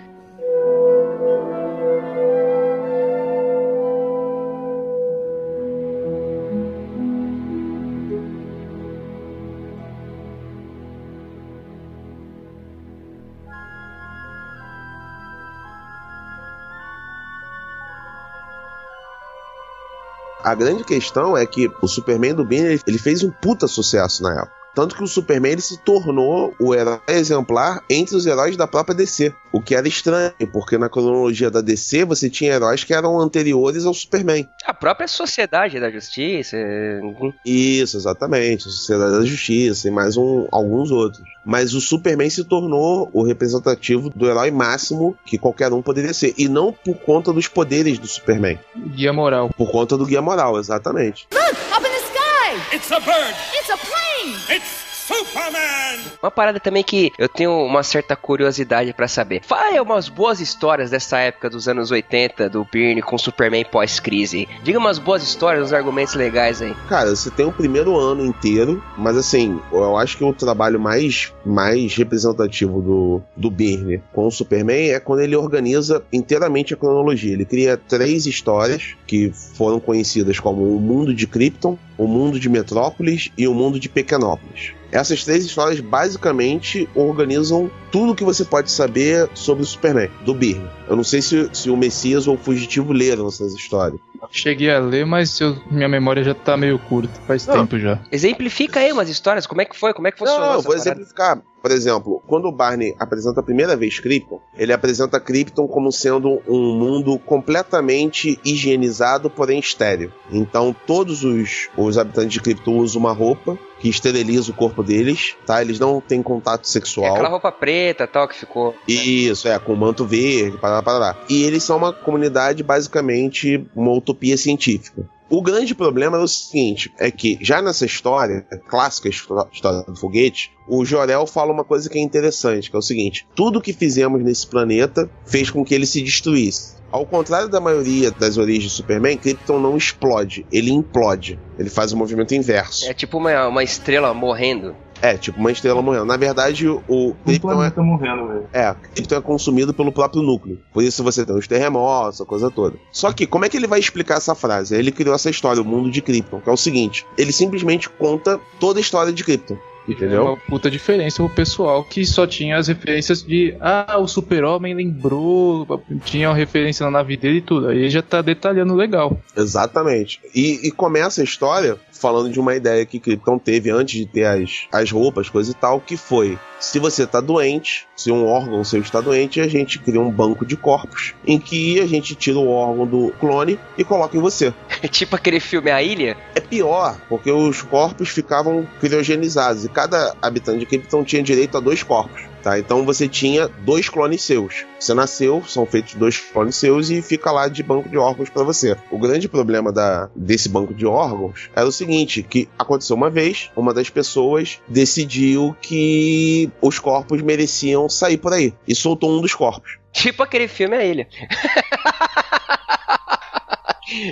A grande questão é que o Superman do ele- ele fez um puta sucesso na época. Tanto que o Superman ele se tornou o herói exemplar entre os heróis da própria DC. O que era estranho, porque na cronologia da DC você tinha heróis que eram anteriores ao Superman. A própria Sociedade da Justiça. uhum. Isso, exatamente. A Sociedade da Justiça e mais um, alguns outros. Mas o Superman se tornou o representativo do herói máximo que qualquer um poderia ser. E não por conta dos poderes do Superman. Guia moral. Por conta do guia moral, exatamente. Up in the sky! It's a bird. It's a plane! It's Superman. Uma parada também que eu tenho uma certa curiosidade pra saber. Fala aí umas boas histórias dessa época dos anos 80, do Byrne com Superman pós-crise. Diga umas boas histórias, uns argumentos legais aí. Cara, você tem o primeiro ano inteiro, mas assim, eu acho que o trabalho mais, mais representativo do, do Birne com o Superman é quando ele organiza inteiramente a cronologia. Ele cria três histórias que foram conhecidas como o mundo de Krypton, o mundo de Metrópolis e o mundo de Pequenópolis. Essas três histórias basicamente organizam tudo que você pode saber sobre o Superman, do Byrne. Eu não sei se, se o Messias ou o Fugitivo leram essas histórias. Cheguei a ler, mas eu- minha memória já tá meio curta. Faz Não. tempo já. Exemplifica aí umas histórias, como é que foi, como é que funcionou Não, essa vou parada? exemplificar. Por exemplo, quando o Barney apresenta a primeira vez Krypton, ele apresenta Krypton como sendo um mundo completamente higienizado, porém estéril. Então, todos os, os habitantes de Krypton usam uma roupa que esteriliza o corpo deles, tá? Eles não têm contato É sexual. aquela roupa preta tal que ficou. Isso, é, com manto verde, parará, parará. E eles são uma comunidade, basicamente, uma utopia científica. O grande problema é o seguinte, é que já nessa história, clássica histó- história do foguete, o Jorel fala uma coisa que é interessante, que é o seguinte, tudo que fizemos nesse planeta fez com que ele se destruísse. Ao contrário da maioria das origens do Superman, Krypton não explode, ele implode. Ele faz o movimento inverso. É tipo uma, uma estrela morrendo. É, tipo uma estrela morrendo. Na verdade, o Krypton é planeta morrendo, velho. é, Krypton é consumido pelo próprio núcleo. Por isso você tem os terremotos, a coisa toda. Só que, como é que ele vai explicar essa frase? Ele criou essa história, o mundo de Krypton, que é o seguinte: ele simplesmente conta toda a história de Krypton. É Entendeu? uma puta diferença pro pessoal que só tinha as referências de ah, o super-homem lembrou, tinha uma referência na nave dele e tudo. Aí já tá detalhando legal. Exatamente. E, e começa a história falando de uma ideia que Krypton teve antes de ter as, as roupas, coisa e tal, que foi: se você tá doente, se um órgão seu está doente, a gente cria um banco de corpos em que a gente tira o órgão do clone e coloca em você. tipo aquele filme A Ilha. É pior, porque os corpos ficavam criogenizados e cada habitante de Krypton tinha direito a dois corpos. Tá? Então você tinha dois clones seus. Você nasceu, são feitos dois clones seus e fica lá de banco de órgãos para você. O grande problema da, desse banco de órgãos era o seguinte, que aconteceu uma vez, uma das pessoas decidiu que os corpos mereciam sair por aí e soltou um dos corpos. Tipo aquele filme A Ilha.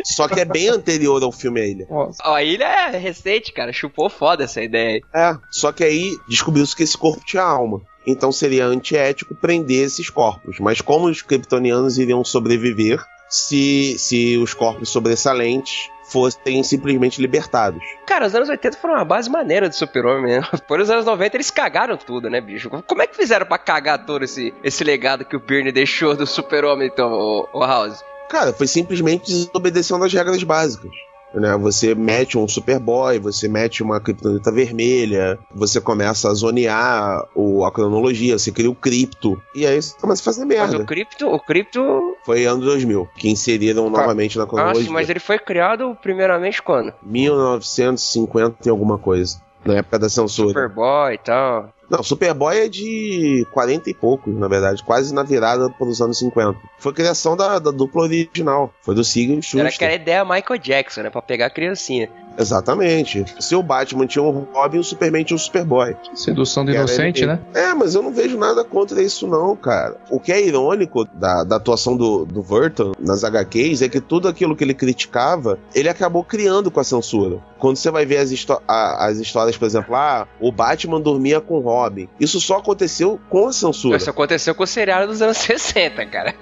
Só que é bem anterior ao filme A Ilha. Nossa. A Ilha é recente, cara. Chupou foda essa ideia aí. É, só que aí descobriu-se que esse corpo tinha alma. Então seria antiético prender esses corpos. Mas como os kryptonianos iriam sobreviver se, se os corpos sobressalentes fossem simplesmente libertados? Cara, os anos 80 foram uma base maneira de super-homem, né? Por os anos 90 eles cagaram tudo, né, bicho? Como é que fizeram pra cagar todo esse, esse legado que o Byrne deixou do super-homem, então, o, o House? Cara, foi simplesmente desobedecendo as regras básicas. Né? Você mete um Superboy, você mete uma criptonita vermelha, você começa a zonear o, a cronologia, você cria o cripto, e aí você começa a fazer Mas merda. o Crypto, o Crypto... Foi ano 2000, que inseriram novamente na Ah, cronologia. sim, mas ele foi criado primeiramente quando? 1950 e alguma coisa. Na época da censura. Superboy e tal. Não, Superboy é de 40 e poucos, na verdade, quase na virada para os anos 50. Foi criação da, da dupla original. Foi do Siegel Schuster. Era aquela ideia Michael Jackson, né? Pra pegar a criancinha. Exatamente. Se o Batman tinha um Robin, o Superman tinha um Superboy. Sedução do inocente, ele- né? É, mas eu não vejo nada contra isso, não, cara. O que é irônico da, da atuação do, do Burton nas HQs é que tudo aquilo que ele criticava, ele acabou criando com a censura. Quando você vai ver as, a- as histórias, por exemplo, ah, o Batman dormia com o Robin. Isso só aconteceu com a censura. Isso aconteceu com o seriado dos anos 60, cara.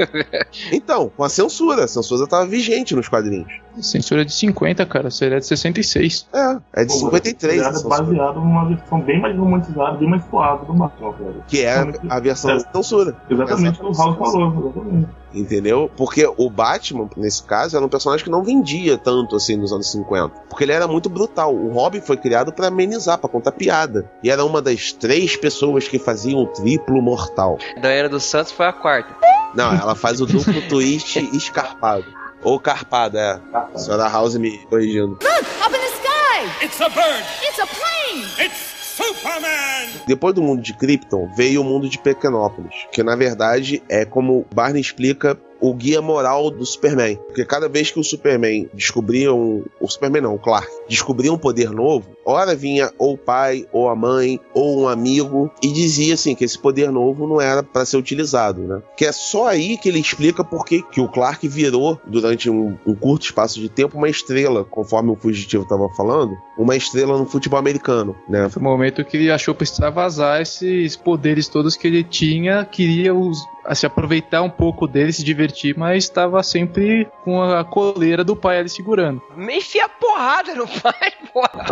Então, com a censura. A censura estava vigente nos quadrinhos. Censura de 50, cara. Seria de 66. É, é de 53. a É censura, baseado numa versão bem mais romantizada, bem mais suave do Batman, cara. que é a versão da censura. Exatamente o que o Exatamente. falou, exatamente. Entendeu? Porque o Batman, nesse caso, era um personagem que não vendia tanto assim nos anos 50. Porque ele era muito brutal. O Robin foi criado pra amenizar, pra contar piada. E era uma das três pessoas que faziam o triplo mortal. Diana dos Santos foi a quarta. Não, ela faz o duplo twist escarpado. Ou carpado, é. A senhora House me corrigindo. Up in the sky! It's a bird. It's a plane! It's Superman. Depois do mundo de Krypton, veio o mundo de Pequenópolis, que na verdade é como Barney explica o guia moral do Superman. Porque cada vez que o Superman descobria um. O Superman não, o Clark, descobria um poder novo, ora vinha ou o pai, ou a mãe, ou um amigo, e dizia assim que esse poder novo não era para ser utilizado, né? Que é só aí que ele explica por que o Clark virou, durante um, um curto espaço de tempo, uma estrela, conforme o fugitivo estava falando, uma estrela no futebol americano, né? Foi o momento que ele achou precisava vazar esses poderes todos que ele tinha, queria os, se aproveitar um pouco deles, se divertir, mas estava sempre com a coleira do pai ali segurando. Me enfia porrada no pai, porra.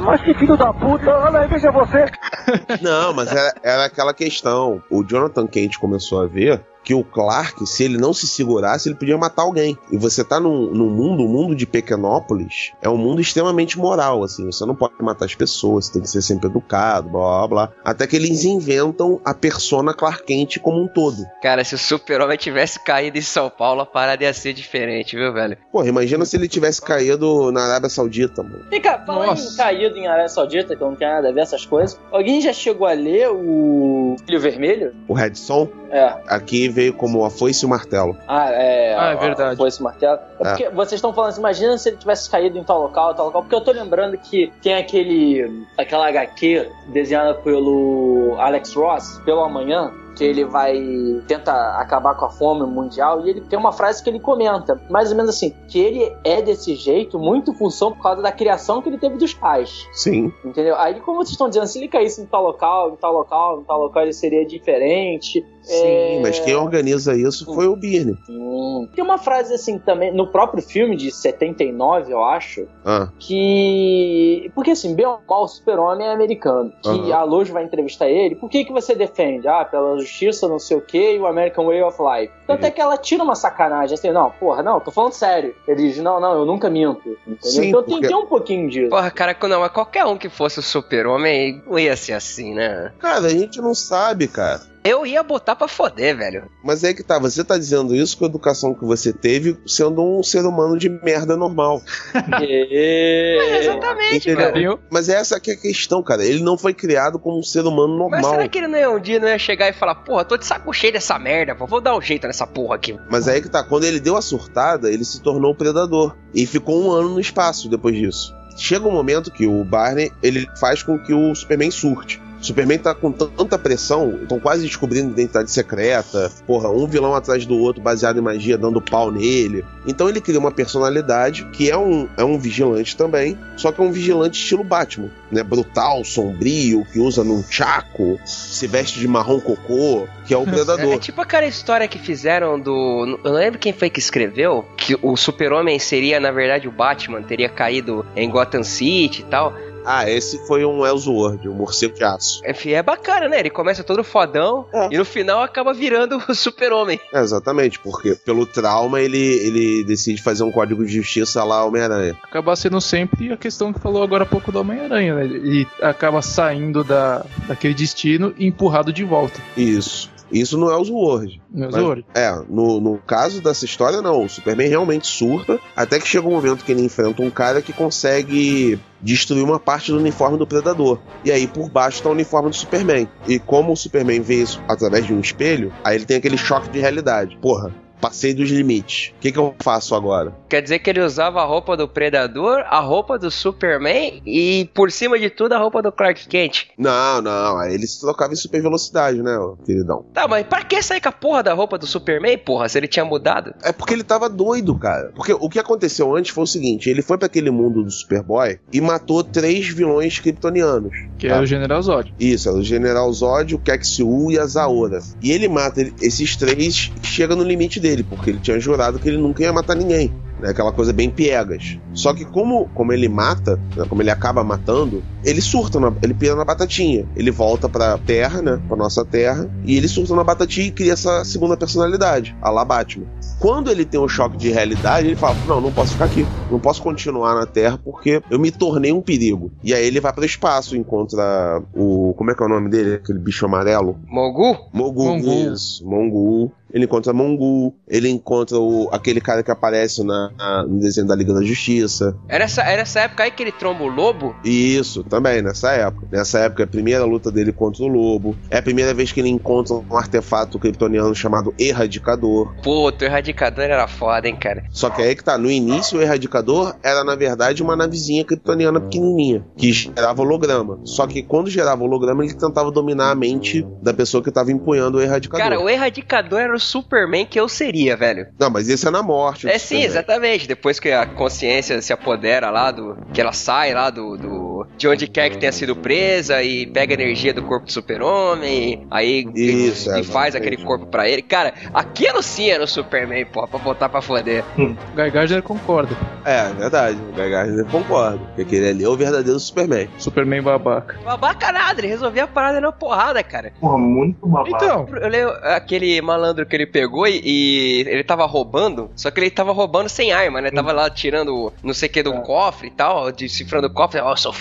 Não, mas era, era aquela questão. O Jonathan Kent começou a ver que o Clark, se ele não se segurasse, ele podia matar alguém. E você tá num, num mundo, o mundo de Pequenópolis é um mundo extremamente moral, assim. Você não pode matar as pessoas, você tem que ser sempre educado, blá blá blá. Até que eles inventam a persona Clark Kent como um todo. Cara, se o super-homem tivesse caído em São Paulo, a parada ia ser diferente, viu, velho? Porra, imagina se ele tivesse caído na Arábia Saudita, mano. Vem cá, falando em caído em Arábia Saudita, que eu não tenho nada a ver essas coisas. Alguém já chegou a ler o Filho Vermelho? O Redson É. aqui veio como a foice e o martelo. Ah, é. Ah, é verdade. Foi esse martelo. É É. porque vocês estão falando assim, imagina se ele tivesse caído em tal local, tal local. Porque eu tô lembrando que tem aquele. aquela HQ desenhada pelo Alex Ross, pelo amanhã. Que ele vai. tenta acabar com a fome mundial. E ele tem uma frase que ele comenta, mais ou menos assim: que ele é desse jeito, muito função por causa da criação que ele teve dos pais. Sim. Entendeu? Aí, como vocês estão dizendo, se ele caísse em tal local, em tal local, em tal local, ele seria diferente. Sim, É, mas quem organiza isso foi o Birne. Hum. Tem uma frase assim também, no próprio filme de 79, eu acho, Ah, que. Porque assim, bem ou mal, o super-homem é americano. Que a Lojo vai entrevistar ele. Por que, que você defende? Ah, pela justiça, não sei o quê, e o American Way of Life. Então, Uhum. até que ela tira uma sacanagem, assim, não, porra, não, tô falando sério. Ele diz, não, não, eu nunca minto. Entendeu? Sim, então tem, porque- tem um pouquinho disso. Porra, cara, não, mas qualquer um que fosse o super-homem ia ser assim, né? cara, a gente não sabe, cara. Eu ia botar pra foder, velho. Mas é que tá, você tá dizendo isso com a educação que você teve sendo um ser humano de merda normal. É, exatamente, Entendeu? cara. Mas essa que é a questão, cara. Ele não foi criado como um ser humano Mas normal. será que ele não ia um dia não ia chegar e falar, porra, tô de saco cheio dessa merda, pô, vou dar um jeito nessa porra aqui. Mas aí que tá, quando ele deu a surtada, ele se tornou um predador. E ficou um ano no espaço depois disso. Chega um momento que o Barney, ele faz com que o Superman surte. Superman tá com tanta pressão, estão quase descobrindo identidade secreta, porra, um vilão atrás do outro baseado em magia dando pau nele. Então ele cria uma personalidade que é um, é um vigilante também, só que é um vigilante estilo Batman, né? Brutal, sombrio, que usa num chaco, se veste de marrom cocô, que é o É, predador. é tipo aquela história que fizeram do. Eu não lembro quem foi que escreveu, que o Super-Homem seria, na verdade, o Batman, teria caído em Gotham City e tal. Ah, esse foi um Ellsworth, um morcego de aço. Enfim, é bacana, né? Ele começa todo fodão É. e no final acaba virando o Super-Homem. É, exatamente, porque pelo trauma ele, ele decide fazer um código de justiça lá Homem-Aranha. Acaba sendo sempre a questão que falou agora há pouco do Homem-Aranha, né? E acaba saindo da, daquele destino e empurrado de volta. Isso. Isso no Ellsworth. Meu Mas- Zoro. É, no, no caso dessa história, não. O Superman realmente surta, até que chega um momento que ele enfrenta um cara que consegue destruir uma parte do uniforme do Predador. E aí por baixo tá o uniforme do Superman. E como o Superman vê isso através de um espelho, aí ele tem aquele choque de realidade. Porra, passei dos limites. O que, que eu faço agora? Quer dizer que ele usava a roupa do Predador, a roupa do Superman e, por cima de tudo, a roupa do Clark Kent. Não, não. Aí ele se trocava em super velocidade, né, queridão? Tá, mas pra que sair com a porra da roupa do Superman, porra, se ele tinha mudado? É porque ele tava doido, cara. Porque o que aconteceu antes foi o seguinte: ele foi pra aquele mundo do Superboy e matou três vilões kryptonianos. Que tá? é o General Zod. Isso, é o General Zod, o Kexiu e a Zaora. E ele mata esses três e chega no limite dele, porque ele tinha jurado que ele nunca ia matar ninguém. Né, aquela coisa bem piegas. Só que como, como ele mata, né, como ele acaba matando, ele surta, na- ele pira na batatinha. Ele volta pra terra, né? Pra nossa terra. E ele surta na batatinha e cria essa segunda personalidade, a lá Batman. Quando ele tem um choque de realidade, ele fala: Não, não posso ficar aqui. Não posso continuar na Terra porque eu me tornei um perigo. E aí ele vai pro espaço, encontra o. Como é que é o nome dele? Aquele bicho amarelo? Mogu? Mogul. Mongul. Isso, Mongul. Ele encontra Mongul. Ele encontra o, aquele cara que aparece na, na- no desenho da Liga da Justiça. Era essa, era essa época aí que ele tromba o lobo? Isso, também, nessa época. Nessa época, é a primeira luta dele contra o lobo. É a primeira vez que ele encontra um artefato kryptoniano chamado Erradicador. Puta, o Erradicador era foda, hein, cara. Só que aí que tá, no início o Erradicador era na verdade uma navezinha kryptoniana pequenininha, que gerava holograma. Só que quando gerava holograma, ele tentava dominar a mente da pessoa que tava empunhando o Erradicador. Cara, o Erradicador era o Superman que eu seria, velho. Não, mas esse é na morte. É sim, Superman. exatamente. Depois que a consciência se apodera lá do. que ela sai lá do. do- de onde quer que tenha sido presa e pega energia do corpo do super-homem, aí Isso, e, é, e faz exatamente. aquele corpo pra ele. Cara, aquilo sim era o Superman, porra, pra botar pra foder. O Guy Gardner concorda. É, verdade. O Gagarin concorda. Porque aquele ali é o verdadeiro Superman. Superman babaca. Babaca nada, ele resolvia a parada na porrada, cara. Porra, muito babado. Então, Eu lembro aquele malandro que ele pegou e, e ele tava roubando, só que ele tava roubando sem arma, né? Tava lá tirando não sei o que do cofre e tal, decifrando o cofre, ó, eu sou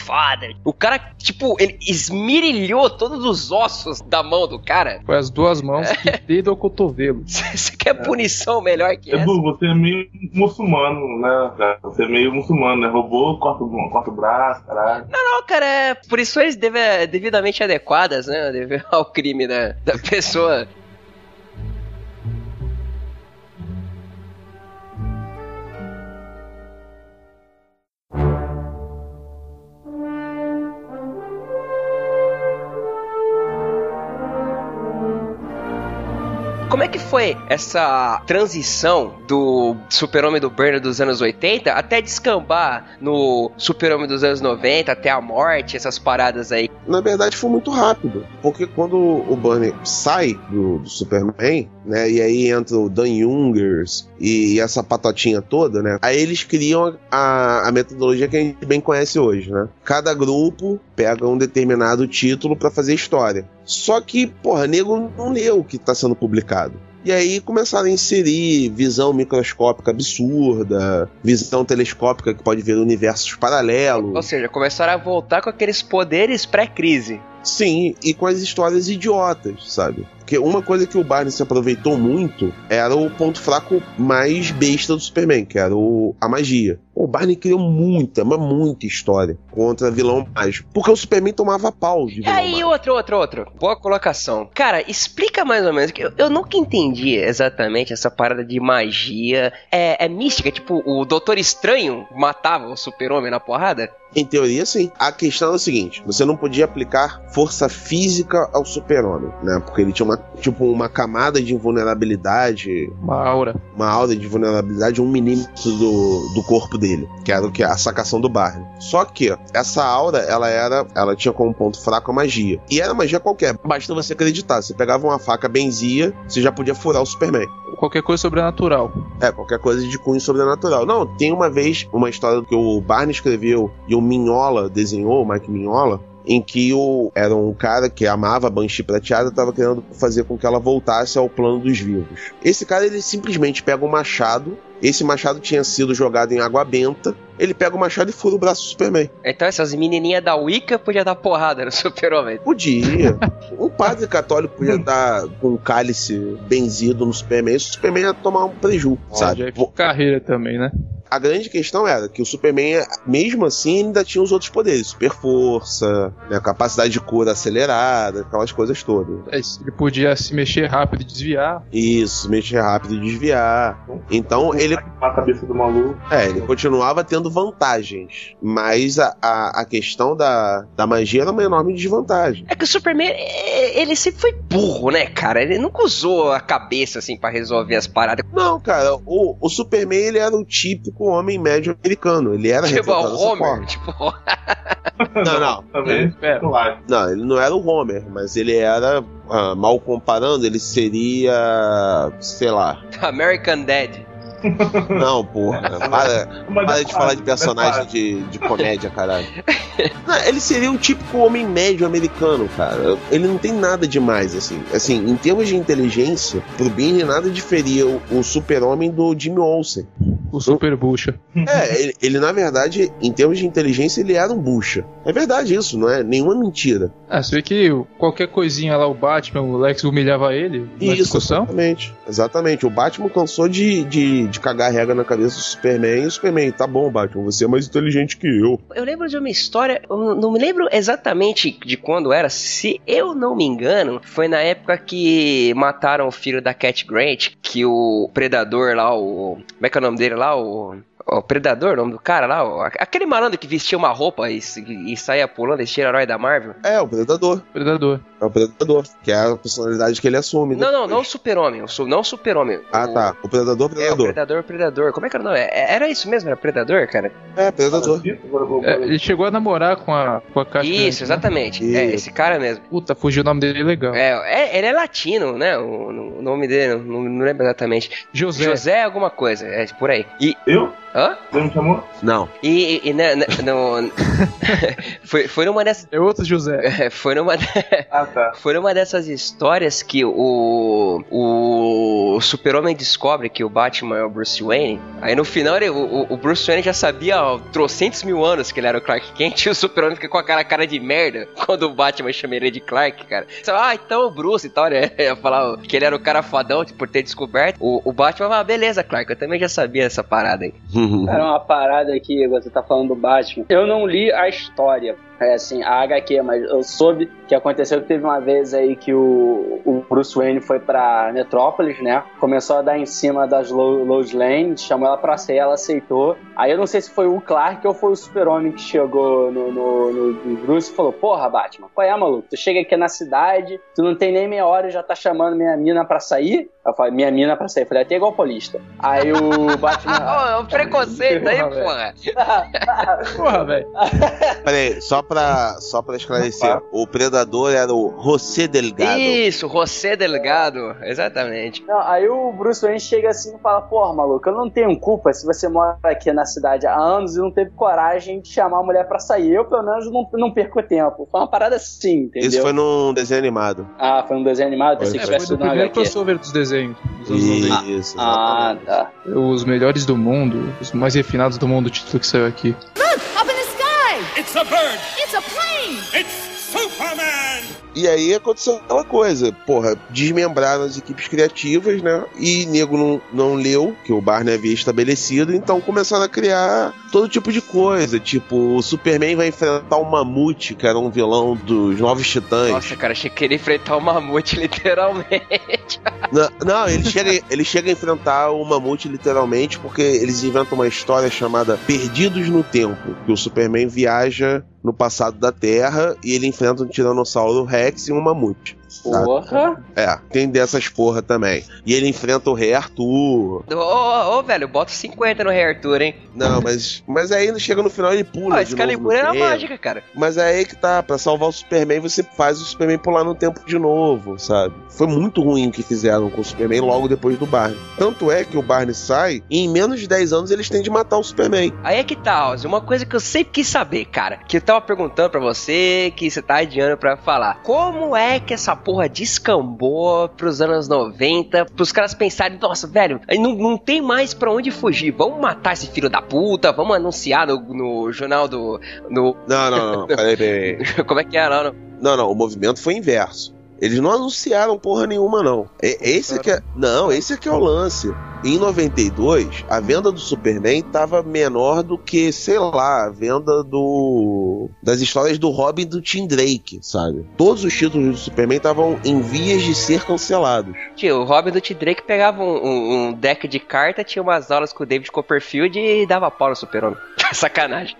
O cara, tipo, ele esmirilhou todos os ossos da mão do cara. foi as duas mãos que dedo ao cotovelo. Você quer punição melhor que essa? Edu, você é meio muçulmano, né, cara? Você é meio muçulmano, né? Roubou, corta, o- corta o braço, caralho. Não, cara, é punições deve- devidamente adequadas, né? Deve- ao crime da, da pessoa. Como é que foi essa transição do Super-Homem do Burner dos anos 80 até descambar no Super-Homem dos anos 90, até a morte, essas paradas aí? Na verdade, foi muito rápido. Porque quando o Banner sai do, do Superman, né? E aí entra o Dan Jungers e, essa patotinha toda, né? Aí eles criam a, a metodologia que a gente bem conhece hoje, né? Cada grupo pega um determinado título pra fazer história. Só que, porra, nego não leu o que tá sendo publicado. E aí começaram a inserir visão microscópica absurda, visão telescópica que pode ver universos paralelos. Ou seja, começaram a voltar com aqueles poderes pré-crise. Sim, e com as histórias idiotas, sabe? Porque uma coisa que o Barney se aproveitou muito era o ponto fraco mais besta do Superman, que era o, a magia. O Barney criou muita, mas muita história contra vilão mágico. Porque o Superman tomava pau de E vilão aí, mágico. outro, outro, outro. Boa colocação. Cara, explica mais ou menos. que Eu, eu nunca entendi exatamente essa parada de magia. É, é mística? Tipo, o Doutor Estranho matava o super-homem na porrada? Em teoria, sim. A questão é o seguinte: você não podia aplicar força física ao super-homem, né? Porque ele tinha uma, tipo, uma camada de vulnerabilidade, Uma aura. uma aura de vulnerabilidade, um milímetro do, do corpo dele, que era o que a sacação do Barney. Só que essa aura, ela era, ela tinha como ponto fraco a magia. E era magia qualquer, basta você acreditar. Você pegava uma faca benzia, você já podia furar o Superman. Qualquer coisa sobrenatural. É, qualquer coisa de cunho sobrenatural. Não, tem uma vez uma história que o Barney escreveu e o Minhola desenhou, o Mike Minhola, em que o, era um cara que amava a Banshee prateada estava querendo fazer com que ela voltasse ao plano dos vivos. Esse cara, ele simplesmente pega um machado, esse machado tinha sido jogado em água benta, ele pega o machado e fura o braço do Superman. Então essas menininhas da Wicca podiam dar porrada no super-homem. Podia. um padre católico podia dar com um cálice benzido no Superman, esse Superman ia tomar um preju, sabe? Carreira também, né? A grande questão era que o Superman, mesmo assim, ainda tinha os outros poderes. Super força, né, capacidade de cura acelerada, aquelas coisas todas. É isso. Ele podia se mexer rápido e desviar. Isso, mexer rápido e desviar. Então ele, A cabeça do maluco. é, ele continuava tendo vantagens. Mas a, a, a questão da, da magia era uma enorme desvantagem. É que o Superman, é, ele sempre foi burro, né, cara? Ele nunca usou a cabeça, assim, pra resolver as paradas. Não, cara, o, o Superman ele era o típico homem médio americano. Ele era Tipo, retratado o dessa Homer. forma. Tipo, Não, não. Também. É. Não, ele não era o Homer, mas ele era, ah, mal comparando, ele seria, sei lá. American Dad. Não, porra. Para, Mas para é de falar de é personagem de, de comédia, caralho. Não, ele seria um típico homem médio americano, cara. Ele não tem nada demais, assim. Assim, em termos de inteligência, pro Bini nada diferia o, o super-homem do Jimmy Olsen. O Super Bucha. É, ele, ele, na verdade, em termos de inteligência, ele era um bucha. É verdade isso, não é nenhuma mentira. Ah, você vê que qualquer coisinha lá, o Batman, o Lex humilhava ele na Isso, discussão. exatamente. Exatamente. O Batman cansou de, de, de cagar a regra na cabeça do Superman. E o Superman, tá bom, Batman, você é mais inteligente que eu. Eu lembro de uma história, eu não me lembro exatamente de quando era, se eu não me engano, foi na época que mataram o filho da Cat Grant, que o predador lá, o. Como é que é o nome dele lá? O. O Predador, o nome do cara lá, aquele malandro que vestia uma roupa e, e saía pulando, esse herói da Marvel. É, o Predador. Predador. É o Predador. Que é a personalidade que ele assume. Não, não, depois. não o Super-Homem, o su- não o Super-Homem. Ah, o- tá. O Predador, É, o Predador. Predador, Predador. Como é que era o nome? É- Era isso mesmo, era Predador, cara? É, Predador. É, ele chegou a namorar com a, com a Caixa. Isso, Grande, né? exatamente. É, esse cara mesmo. Puta, fugiu o nome dele legal. É, é, ele é latino, né? O, o nome dele, não, não lembro exatamente. José. José alguma coisa, é por aí. E. Eu? Hã? Você me chamou? Não. E, e, e na- na- no, foi, foi numa dessas. É outro José. Foi numa, Ah, tá. foi numa dessas histórias que o, o Super-Homem descobre que o Batman é o Bruce Wayne. Aí no final ele- o, o Bruce Wayne já sabia há trocentos mil anos que ele era o Clark Kent e o Super-Homem fica com aquela cara de merda quando o Batman chama ele de Clark, cara. Você fala, ah, então o Bruce e tal, né? Ia falar que ele era o cara fodão por ter descoberto. O, o Batman fala, ah, beleza, Clark, eu também já sabia essa parada aí. Era uma parada que você tá falando do Batman. Eu não li a história, é assim, a HQ, mas eu soube que aconteceu que teve uma vez aí que o, o Bruce Wayne foi pra Metrópolis, né? Começou a dar em cima das Lo- Lois Lane, chamou ela pra sair, ela aceitou. Aí eu não sei se foi o Clark ou foi o Super-Homem que chegou no, no, no- no Bruce e falou: Porra, Batman, qual é, maluco? Tu chega aqui na cidade, tu não tem nem meia hora e já tá chamando minha mina pra sair? Eu falei: Minha mina pra sair. Eu falei: Até igual paulista. Aí o Batman. Ah, o preconceito aí, Porra, porra. Porra, velho. Peraí, só pra, só pra esclarecer. O Predador era o José Delgado. Isso, José Delgado, exatamente. Não, aí o Bruce Wayne chega assim e fala: Porra, maluco, eu não tenho culpa se você mora aqui na cidade há anos e não teve coragem de chamar a mulher pra sair. Eu, pelo menos, não, não perco tempo. Foi uma parada assim, entendeu? Isso foi num desenho animado. Ah, foi um desenho animado? Pensei que. É, tivesse foi do sido no primeiro HQ. crossover dos desenhos. Dos anos 90. Isso, Ah, tá. Os melhores do mundo, os mais refinados do mundo, o título que saiu aqui. Look, It's a bird. It's a plane. E aí aconteceu aquela coisa, porra, desmembraram as equipes criativas, né? E nego não, não leu, que o Barney havia estabelecido, então começaram a criar todo tipo de coisa. Tipo, o Superman vai enfrentar o Mamute, que era um vilão dos Novos Titãs. Nossa, cara, achei que ele enfrentar o Mamute, literalmente. Não, não, ele, chega, ele chega a enfrentar o Mamute literalmente, porque eles inventam uma história chamada Perdidos no Tempo, que o Superman viaja no passado da Terra e ele enfrenta um Tiranossauro Rex e um Mamute. sabe? Porra. É, tem dessas porra também. E ele enfrenta o Rei Arthur. Ô, ô, ô, velho, bota 50 no Rei Arthur, hein? Não, mas, mas aí chega no final ele pula. Ó, de esse novo no Calibur era tempo. mágica, cara. Mas é aí que tá, pra salvar o Superman, você faz o Superman pular no tempo de novo, sabe? Foi muito ruim o que fizeram com o Superman logo depois do Barney. Tanto é que o Barney sai e em menos de 10 anos eles têm de matar o Superman. Aí é que tá, Ozzy, uma coisa que eu sempre quis saber, cara, que eu tava perguntando pra você, que você tá adiando pra falar. Como é que essa porra descambou pros anos 90, pros caras pensarem, nossa, velho, não, não tem mais pra onde fugir, vamos matar esse filho da puta, vamos anunciar no, no jornal do... No, Não, não, não. Peraí, peraí. como é que é, não, não. Não, não, o movimento foi inverso. Eles não anunciaram porra nenhuma, não. E- Esse que é, não, esse que é o lance. Em 92, a venda do Superman estava menor do que, sei lá, a venda do das histórias do Robin e do Tim Drake, sabe? Todos os títulos do Superman estavam em vias de ser cancelados. Tio, o Robin do T. Drake pegava um, um- um deck de carta, tinha umas aulas com o David Copperfield e dava pau no super-homem. Sacanagem.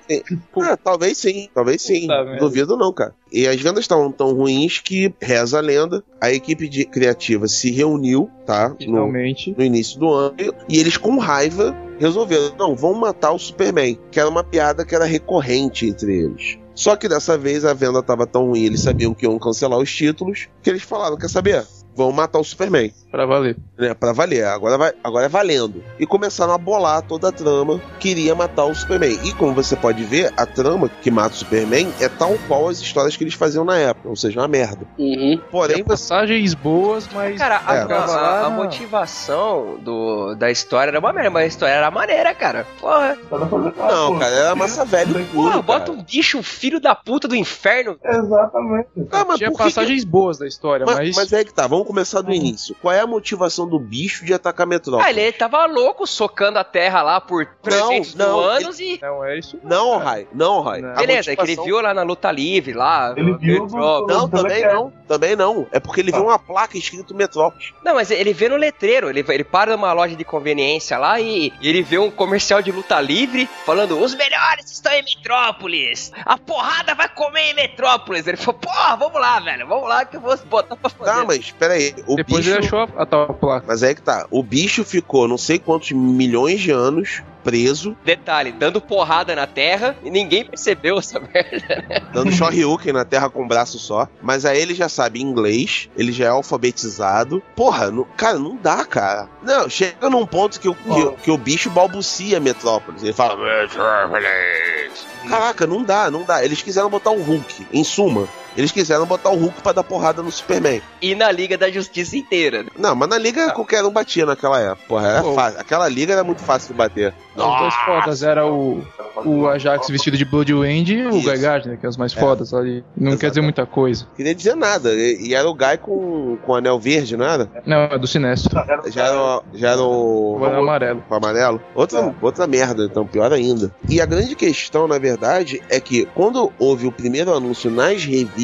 Ah, talvez sim, talvez sim. Puta. Duvido não, cara. E as vendas estavam tão ruins que, reza a lenda, a equipe de criativa se reuniu, tá? No, Finalmente. no início do ano, e eles com raiva resolveram, não, vamos matar o Superman, que era uma piada que era recorrente entre eles. Só que dessa vez a venda tava tão ruim, eles sabiam que iam cancelar os títulos, que eles falaram, quer saber? Vamos matar o Superman, Pra valer. né? Pra valer, agora, vai, agora é valendo. E começaram a bolar toda a trama que iria matar o Superman. E como você pode ver, a trama que mata o Superman é tal qual as histórias que eles faziam na época, ou seja, uma merda. Uhum. Porém, passagens boas, mas. Cara, a, É. a- a- a motivação do, da história era uma merda, mas a história era maneira, cara. Porra, não, cara, era massa velho porra puro, bota cara. um bicho, um filho da puta do inferno. Exatamente. Ah, mas Tinha por que passagens boas da história, Mas, mas. mas é que tá, vamos começar do início. Qual é a motivação do bicho de atacar Metrópolis? Ah, ele tava louco socando a terra lá por 300 não, mil anos e. Não é isso. Não, Rai, não, Rai. Não. A Beleza, é que ele motivação- viu lá na luta livre, lá. Ele viu Metrópolis. Não, também não, também não. É porque ele viu uma placa escrito Metrópolis. Não, mas ele vê no letreiro, ele, ele para numa loja de conveniência lá e, e ele vê um comercial de luta livre falando: os melhores estão em Metrópolis! A porrada vai comer em Metrópolis! Ele falou: porra, vamos lá, velho, vamos lá que eu vou botar pra fazer. Tá, mas peraí, o Depois bicho... ele achou a, a tal placa. Mas aí que tá, o bicho ficou não sei quantos milhões de anos preso, Detalhe, dando porrada na terra e ninguém percebeu essa merda. dando Shoryuken na terra com um braço só. Mas aí ele já sabe inglês, ele já é alfabetizado. Porra, não- cara, não dá, cara. Não, chega num ponto que, o- que, que o bicho balbucia Metrópolis. Ele fala, Metrópolis. Caraca, não dá, não dá. Eles quiseram botar um Hulk, em suma. Eles quiseram botar o Hulk pra dar porrada no Superman. E na Liga da Justiça inteira. Não, mas na liga qualquer um batia naquela época. Porra, era Pô. fácil. Aquela liga era muito fácil de bater. Os dois fodas era o, o Ajax vestido de Bloodwind e o. Guy Gardner, que é os mais fodas ali. Não quer dizer muita coisa. Queria dizer nada. E, e era o Guy com, com anel verde, não era? Não, é do Sinestro. Já era, o- já era o. O anel amarelo. o amarelo. Outra, outra merda, então, pior ainda. E a grande questão, na verdade, é que quando houve o primeiro anúncio nas revistas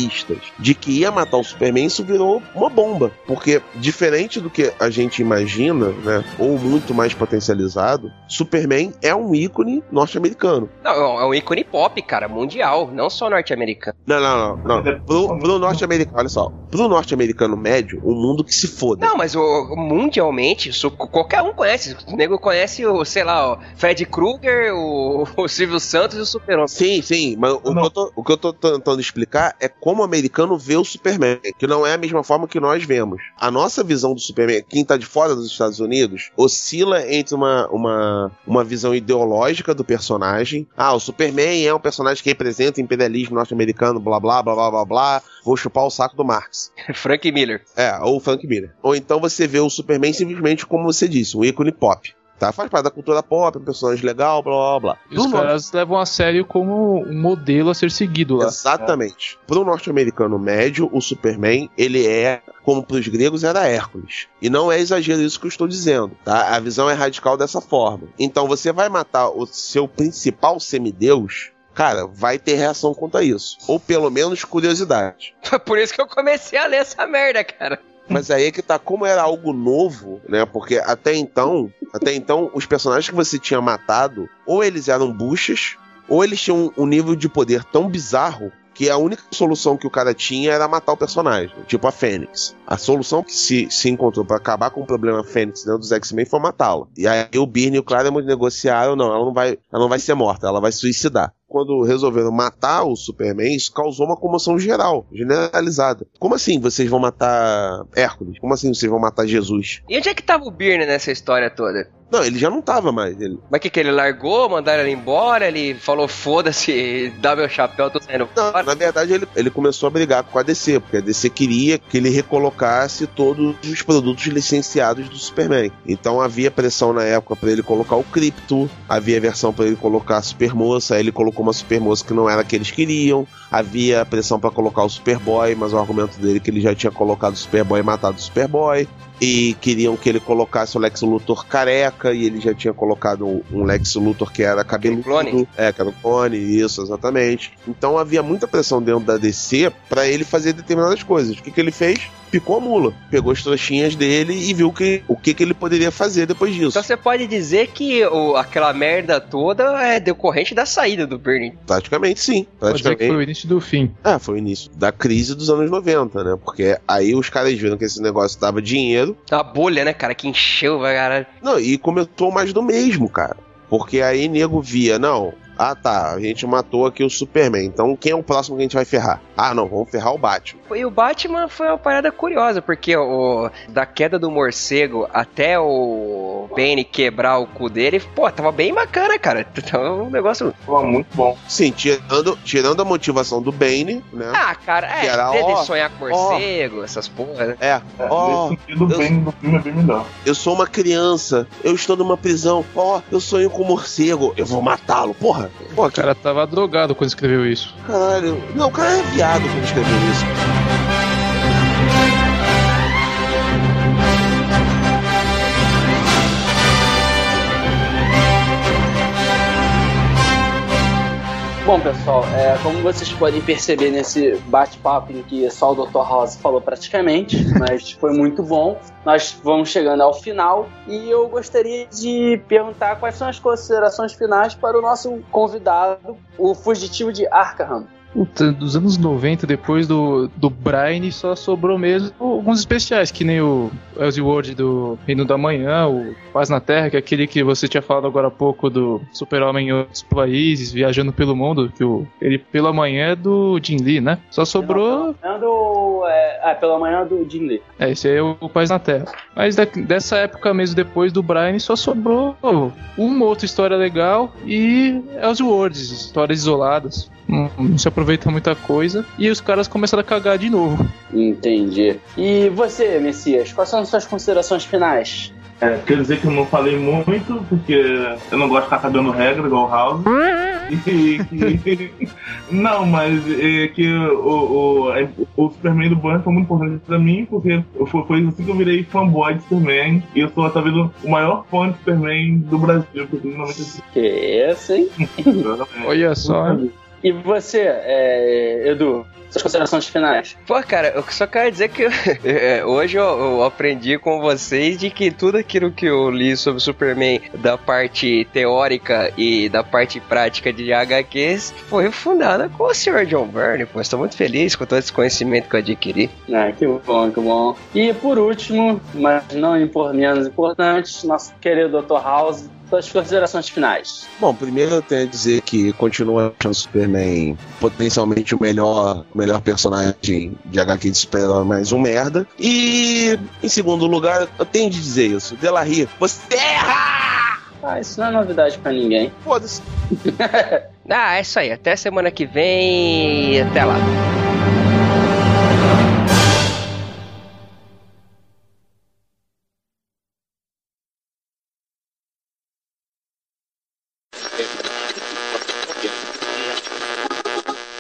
de que ia matar o Superman, isso virou uma bomba. Porque, diferente do que a gente imagina, né? Ou muito mais potencializado, Superman é um ícone norte-americano. Não, é um ícone pop, cara, mundial, não só norte-americano. Não, não, não. não. Pro, pro norte-americano, olha só. Pro norte-americano médio, o mundo que se foda. Não, mas o, mundialmente, isso qualquer um conhece. O nego conhece o, sei lá, o Fred Krueger, o, o Silvio Santos e o Super-Homem. Sim, sim, mas o que, tô, o que eu tô tentando explicar é como o americano vê o Superman, que não é a mesma forma que nós vemos. A nossa visão do Superman, quem tá de fora dos Estados Unidos, oscila entre uma, uma, uma visão ideológica do personagem. Ah, o Superman é um personagem que representa o imperialismo norte-americano, blá blá blá blá blá blá. Vou chupar o saco do Marx. Frank Miller. É, ou Frank Miller. Ou então você vê o Superman simplesmente como você disse, um ícone pop. Tá? Faz parte da cultura pop, um personagem legal, blá blá blá. E os caras levam a sério como um modelo a ser seguido lá. Exatamente. Pro norte-americano médio, o Superman, ele é, como pros gregos, era Hércules. E não é exagero isso que eu estou dizendo, tá? A visão é radical dessa forma. Então você vai matar o seu principal semideus, cara, vai ter reação quanto a isso. Ou pelo menos curiosidade. Por isso que eu comecei a ler essa merda, cara. Mas aí é que tá, como era algo novo, né? Porque até então, até então, os personagens que você tinha matado, ou eles eram buchas, ou eles tinham um nível de poder tão bizarro que a única solução que o cara tinha era matar o personagem, tipo a Fênix. A solução que se, se encontrou para acabar com o problema Fênix dentro dos X-Men foi matá-la. E aí o Byrne e o Claremont negociaram, não, ela não vai, ela não vai ser morta, ela vai suicidar. Quando resolveram matar o Superman, isso causou uma comoção geral, generalizada. Como assim vocês vão matar Hércules? Como assim vocês vão matar Jesus? E onde é que tava o Byrne nessa história toda? Não, ele já não tava mais. Ele... Mas que que ele largou, mandaram ele embora, ele falou foda-se, dá meu chapéu, tô saindo Não, na verdade, ele, ele começou a brigar com a DC, porque a DC queria que ele recolocasse todos os produtos licenciados do Superman. Então havia pressão na época para ele colocar o Crypto, havia versão para ele colocar a Supermoça, aí ele colocou uma Supermoça que não era a que eles queriam, havia pressão para colocar o Superboy, mas o argumento dele é que ele já tinha colocado o Superboy e matado o Superboy. E queriam que ele colocasse o Lex Luthor careca, e ele já tinha colocado um, um Lex Luthor que era cabeludo. Clone? É, que era um clone, isso, exatamente. Então havia muita pressão dentro da DC para ele fazer determinadas coisas. O que, que ele fez? Picou a mula. Pegou as trouxinhas dele e viu que, o que, que ele poderia fazer depois disso. Então você pode dizer que o- aquela merda toda é decorrente da saída do Byrne. Praticamente sim. Pode dizer que Praticamente. foi o início do fim. É, foi o início da crise dos anos 90, né? Porque aí os caras viram que esse negócio dava dinheiro. A bolha, né, cara, que encheu, vai, caralho. Não, e começou mais do mesmo, cara. Porque aí nego via, não. Ah tá, a gente matou aqui o Superman. Então quem é o próximo que a gente vai ferrar? Ah, não, vamos ferrar o Batman. E o Batman foi uma parada curiosa, porque o da queda do morcego até o Bane quebrar o cu dele, pô, tava bem bacana, cara. Tava um negócio. Pô, muito bom. Sim, tirando, tirando a motivação do Bane, né? Ah, cara, é, Que era, dele ó, sonhar com morcego, essas porra, né? É, É, ó, nesse sentido, eu- bem do filme é bem melhor. eu sou uma criança, eu estou numa prisão, ó, eu sonho com morcego, eu vou matá-lo, porra. Porra, O cara tava drogado quando escreveu isso. caralho. Não, o cara é viado quando escreveu isso. Bom, pessoal, é, como vocês podem perceber nesse bate-papo em que só o Dr. House falou praticamente, mas foi muito bom. Nós vamos chegando ao final e eu gostaria de perguntar quais são as considerações finais para o nosso convidado, o fugitivo de Arkham. Puta, dos anos 90, depois do, do Brian, só sobrou mesmo alguns especiais, que nem o Elseworld do Reino da Manhã, o Paz na Terra, que é aquele que você tinha falado agora há pouco do Super-Homem em outros países, viajando pelo mundo, que o, ele pela manhã é do Jim Lee, né? Só sobrou. Ando, é, pela manhã do Jim Lee. É, esse aí é o Paz na Terra. Mas da- dessa época mesmo, depois do Brian, só sobrou uma outra história legal e Elseworlds, histórias isoladas. Não, não se aproveita muita coisa. E os caras começaram a cagar de novo. Entendi. E você, Messias, quais são as suas considerações finais? É, quer dizer que eu não falei muito, porque eu não gosto de ficar cagando regra igual o House. E que- não, mas é que o, o, é- o Superman do Burn foi muito importante pra mim, porque foi, foi assim que eu virei fanboy de Superman. E eu sou talvez o maior fã de Superman do Brasil, porque normalmente assim. Que esse, hein? Olha só? E você, é, Edu, suas considerações finais? Pô, cara, eu só quero dizer que é, hoje eu, eu aprendi com vocês de que tudo aquilo que eu li sobre Superman da parte teórica e da parte prática de HQs foi fundada com o Sr. John Byrne, pô. Estou muito feliz com todo esse conhecimento que eu adquiri. Ah, que bom, que bom. E por último, mas não menos importante, nosso querido Dr. House, suas considerações finais. Bom, primeiro eu tenho a dizer que continuo achando o Superman potencialmente o melhor, melhor personagem de HQ de super-herói, mais um merda. E, em segundo lugar, eu tenho de dizer isso. Delarry, você erra! Ah, isso não é novidade pra ninguém. Foda-se. Ah, é isso aí. Até semana que vem e até lá.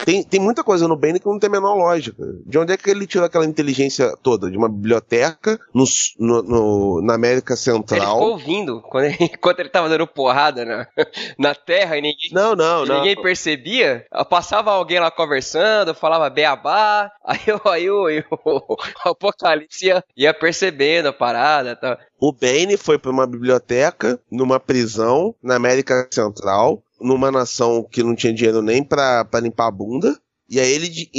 Tem, tem muita coisa no Bane que não tem a menor lógica. De onde é que ele tirou aquela inteligência toda? De uma biblioteca no, no- no- na América Ele ficou Central? ouvindo quando ele- enquanto ele tava dando porrada na, na terra e ninguém, Não, não, e não. ninguém percebia. Passava alguém lá conversando, falava beabá, aí, o- aí, o- aí o, o Apocalipse ia, ia percebendo a parada e tal. O Bane foi pra uma biblioteca, numa prisão, na América Central, numa nação que não tinha dinheiro nem pra, pra limpar a bunda. E aí ele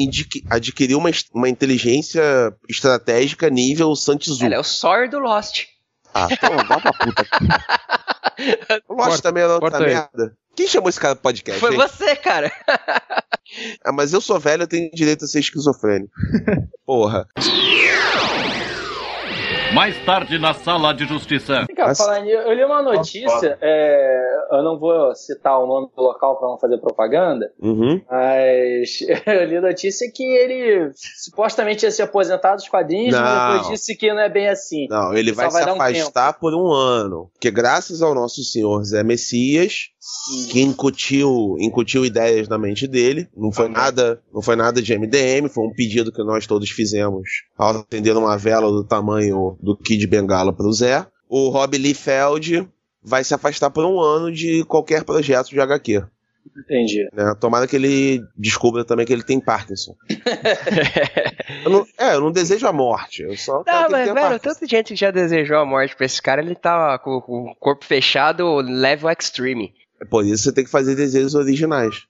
adquiriu uma, uma inteligência estratégica nível Santizu. Ele é o Sawyer do Lost. Ah, pô, vá pra puta. O Lost Corta- também era outra corta aí. merda. Quem chamou esse cara pro podcast? Foi hein? você, cara. Ah, mas eu sou velho, eu tenho direito a ser esquizofrênico. Porra. Mais tarde na sala de justiça. Mas- falando eu li uma notícia, é, eu não vou citar o nome do local para não fazer propaganda, Uhum. mas eu li a notícia que ele supostamente ia se aposentar dos quadrinhos, mas Não. depois disse que não é bem assim. Não, ele vai, vai se dar um afastar por um ano. Porque graças ao nosso senhor Zé Messias, que incutiu, incutiu ideias na mente dele, não foi nada, não foi nada de MDM, foi um pedido que nós todos fizemos ao acender uma vela do tamanho do Kid Bengala pro Zé. O Rob Liefeld vai se afastar por um ano de qualquer projeto de HQ. Entendi. né? Tomara que ele descubra também que ele tem Parkinson. eu não, é, eu não desejo a morte. Eu só ele mas, velho, Parkinson. tanta gente que já desejou a morte pra esse cara, ele tá com, com o corpo fechado, level extreme. É Por isso você tem que fazer desejos originais.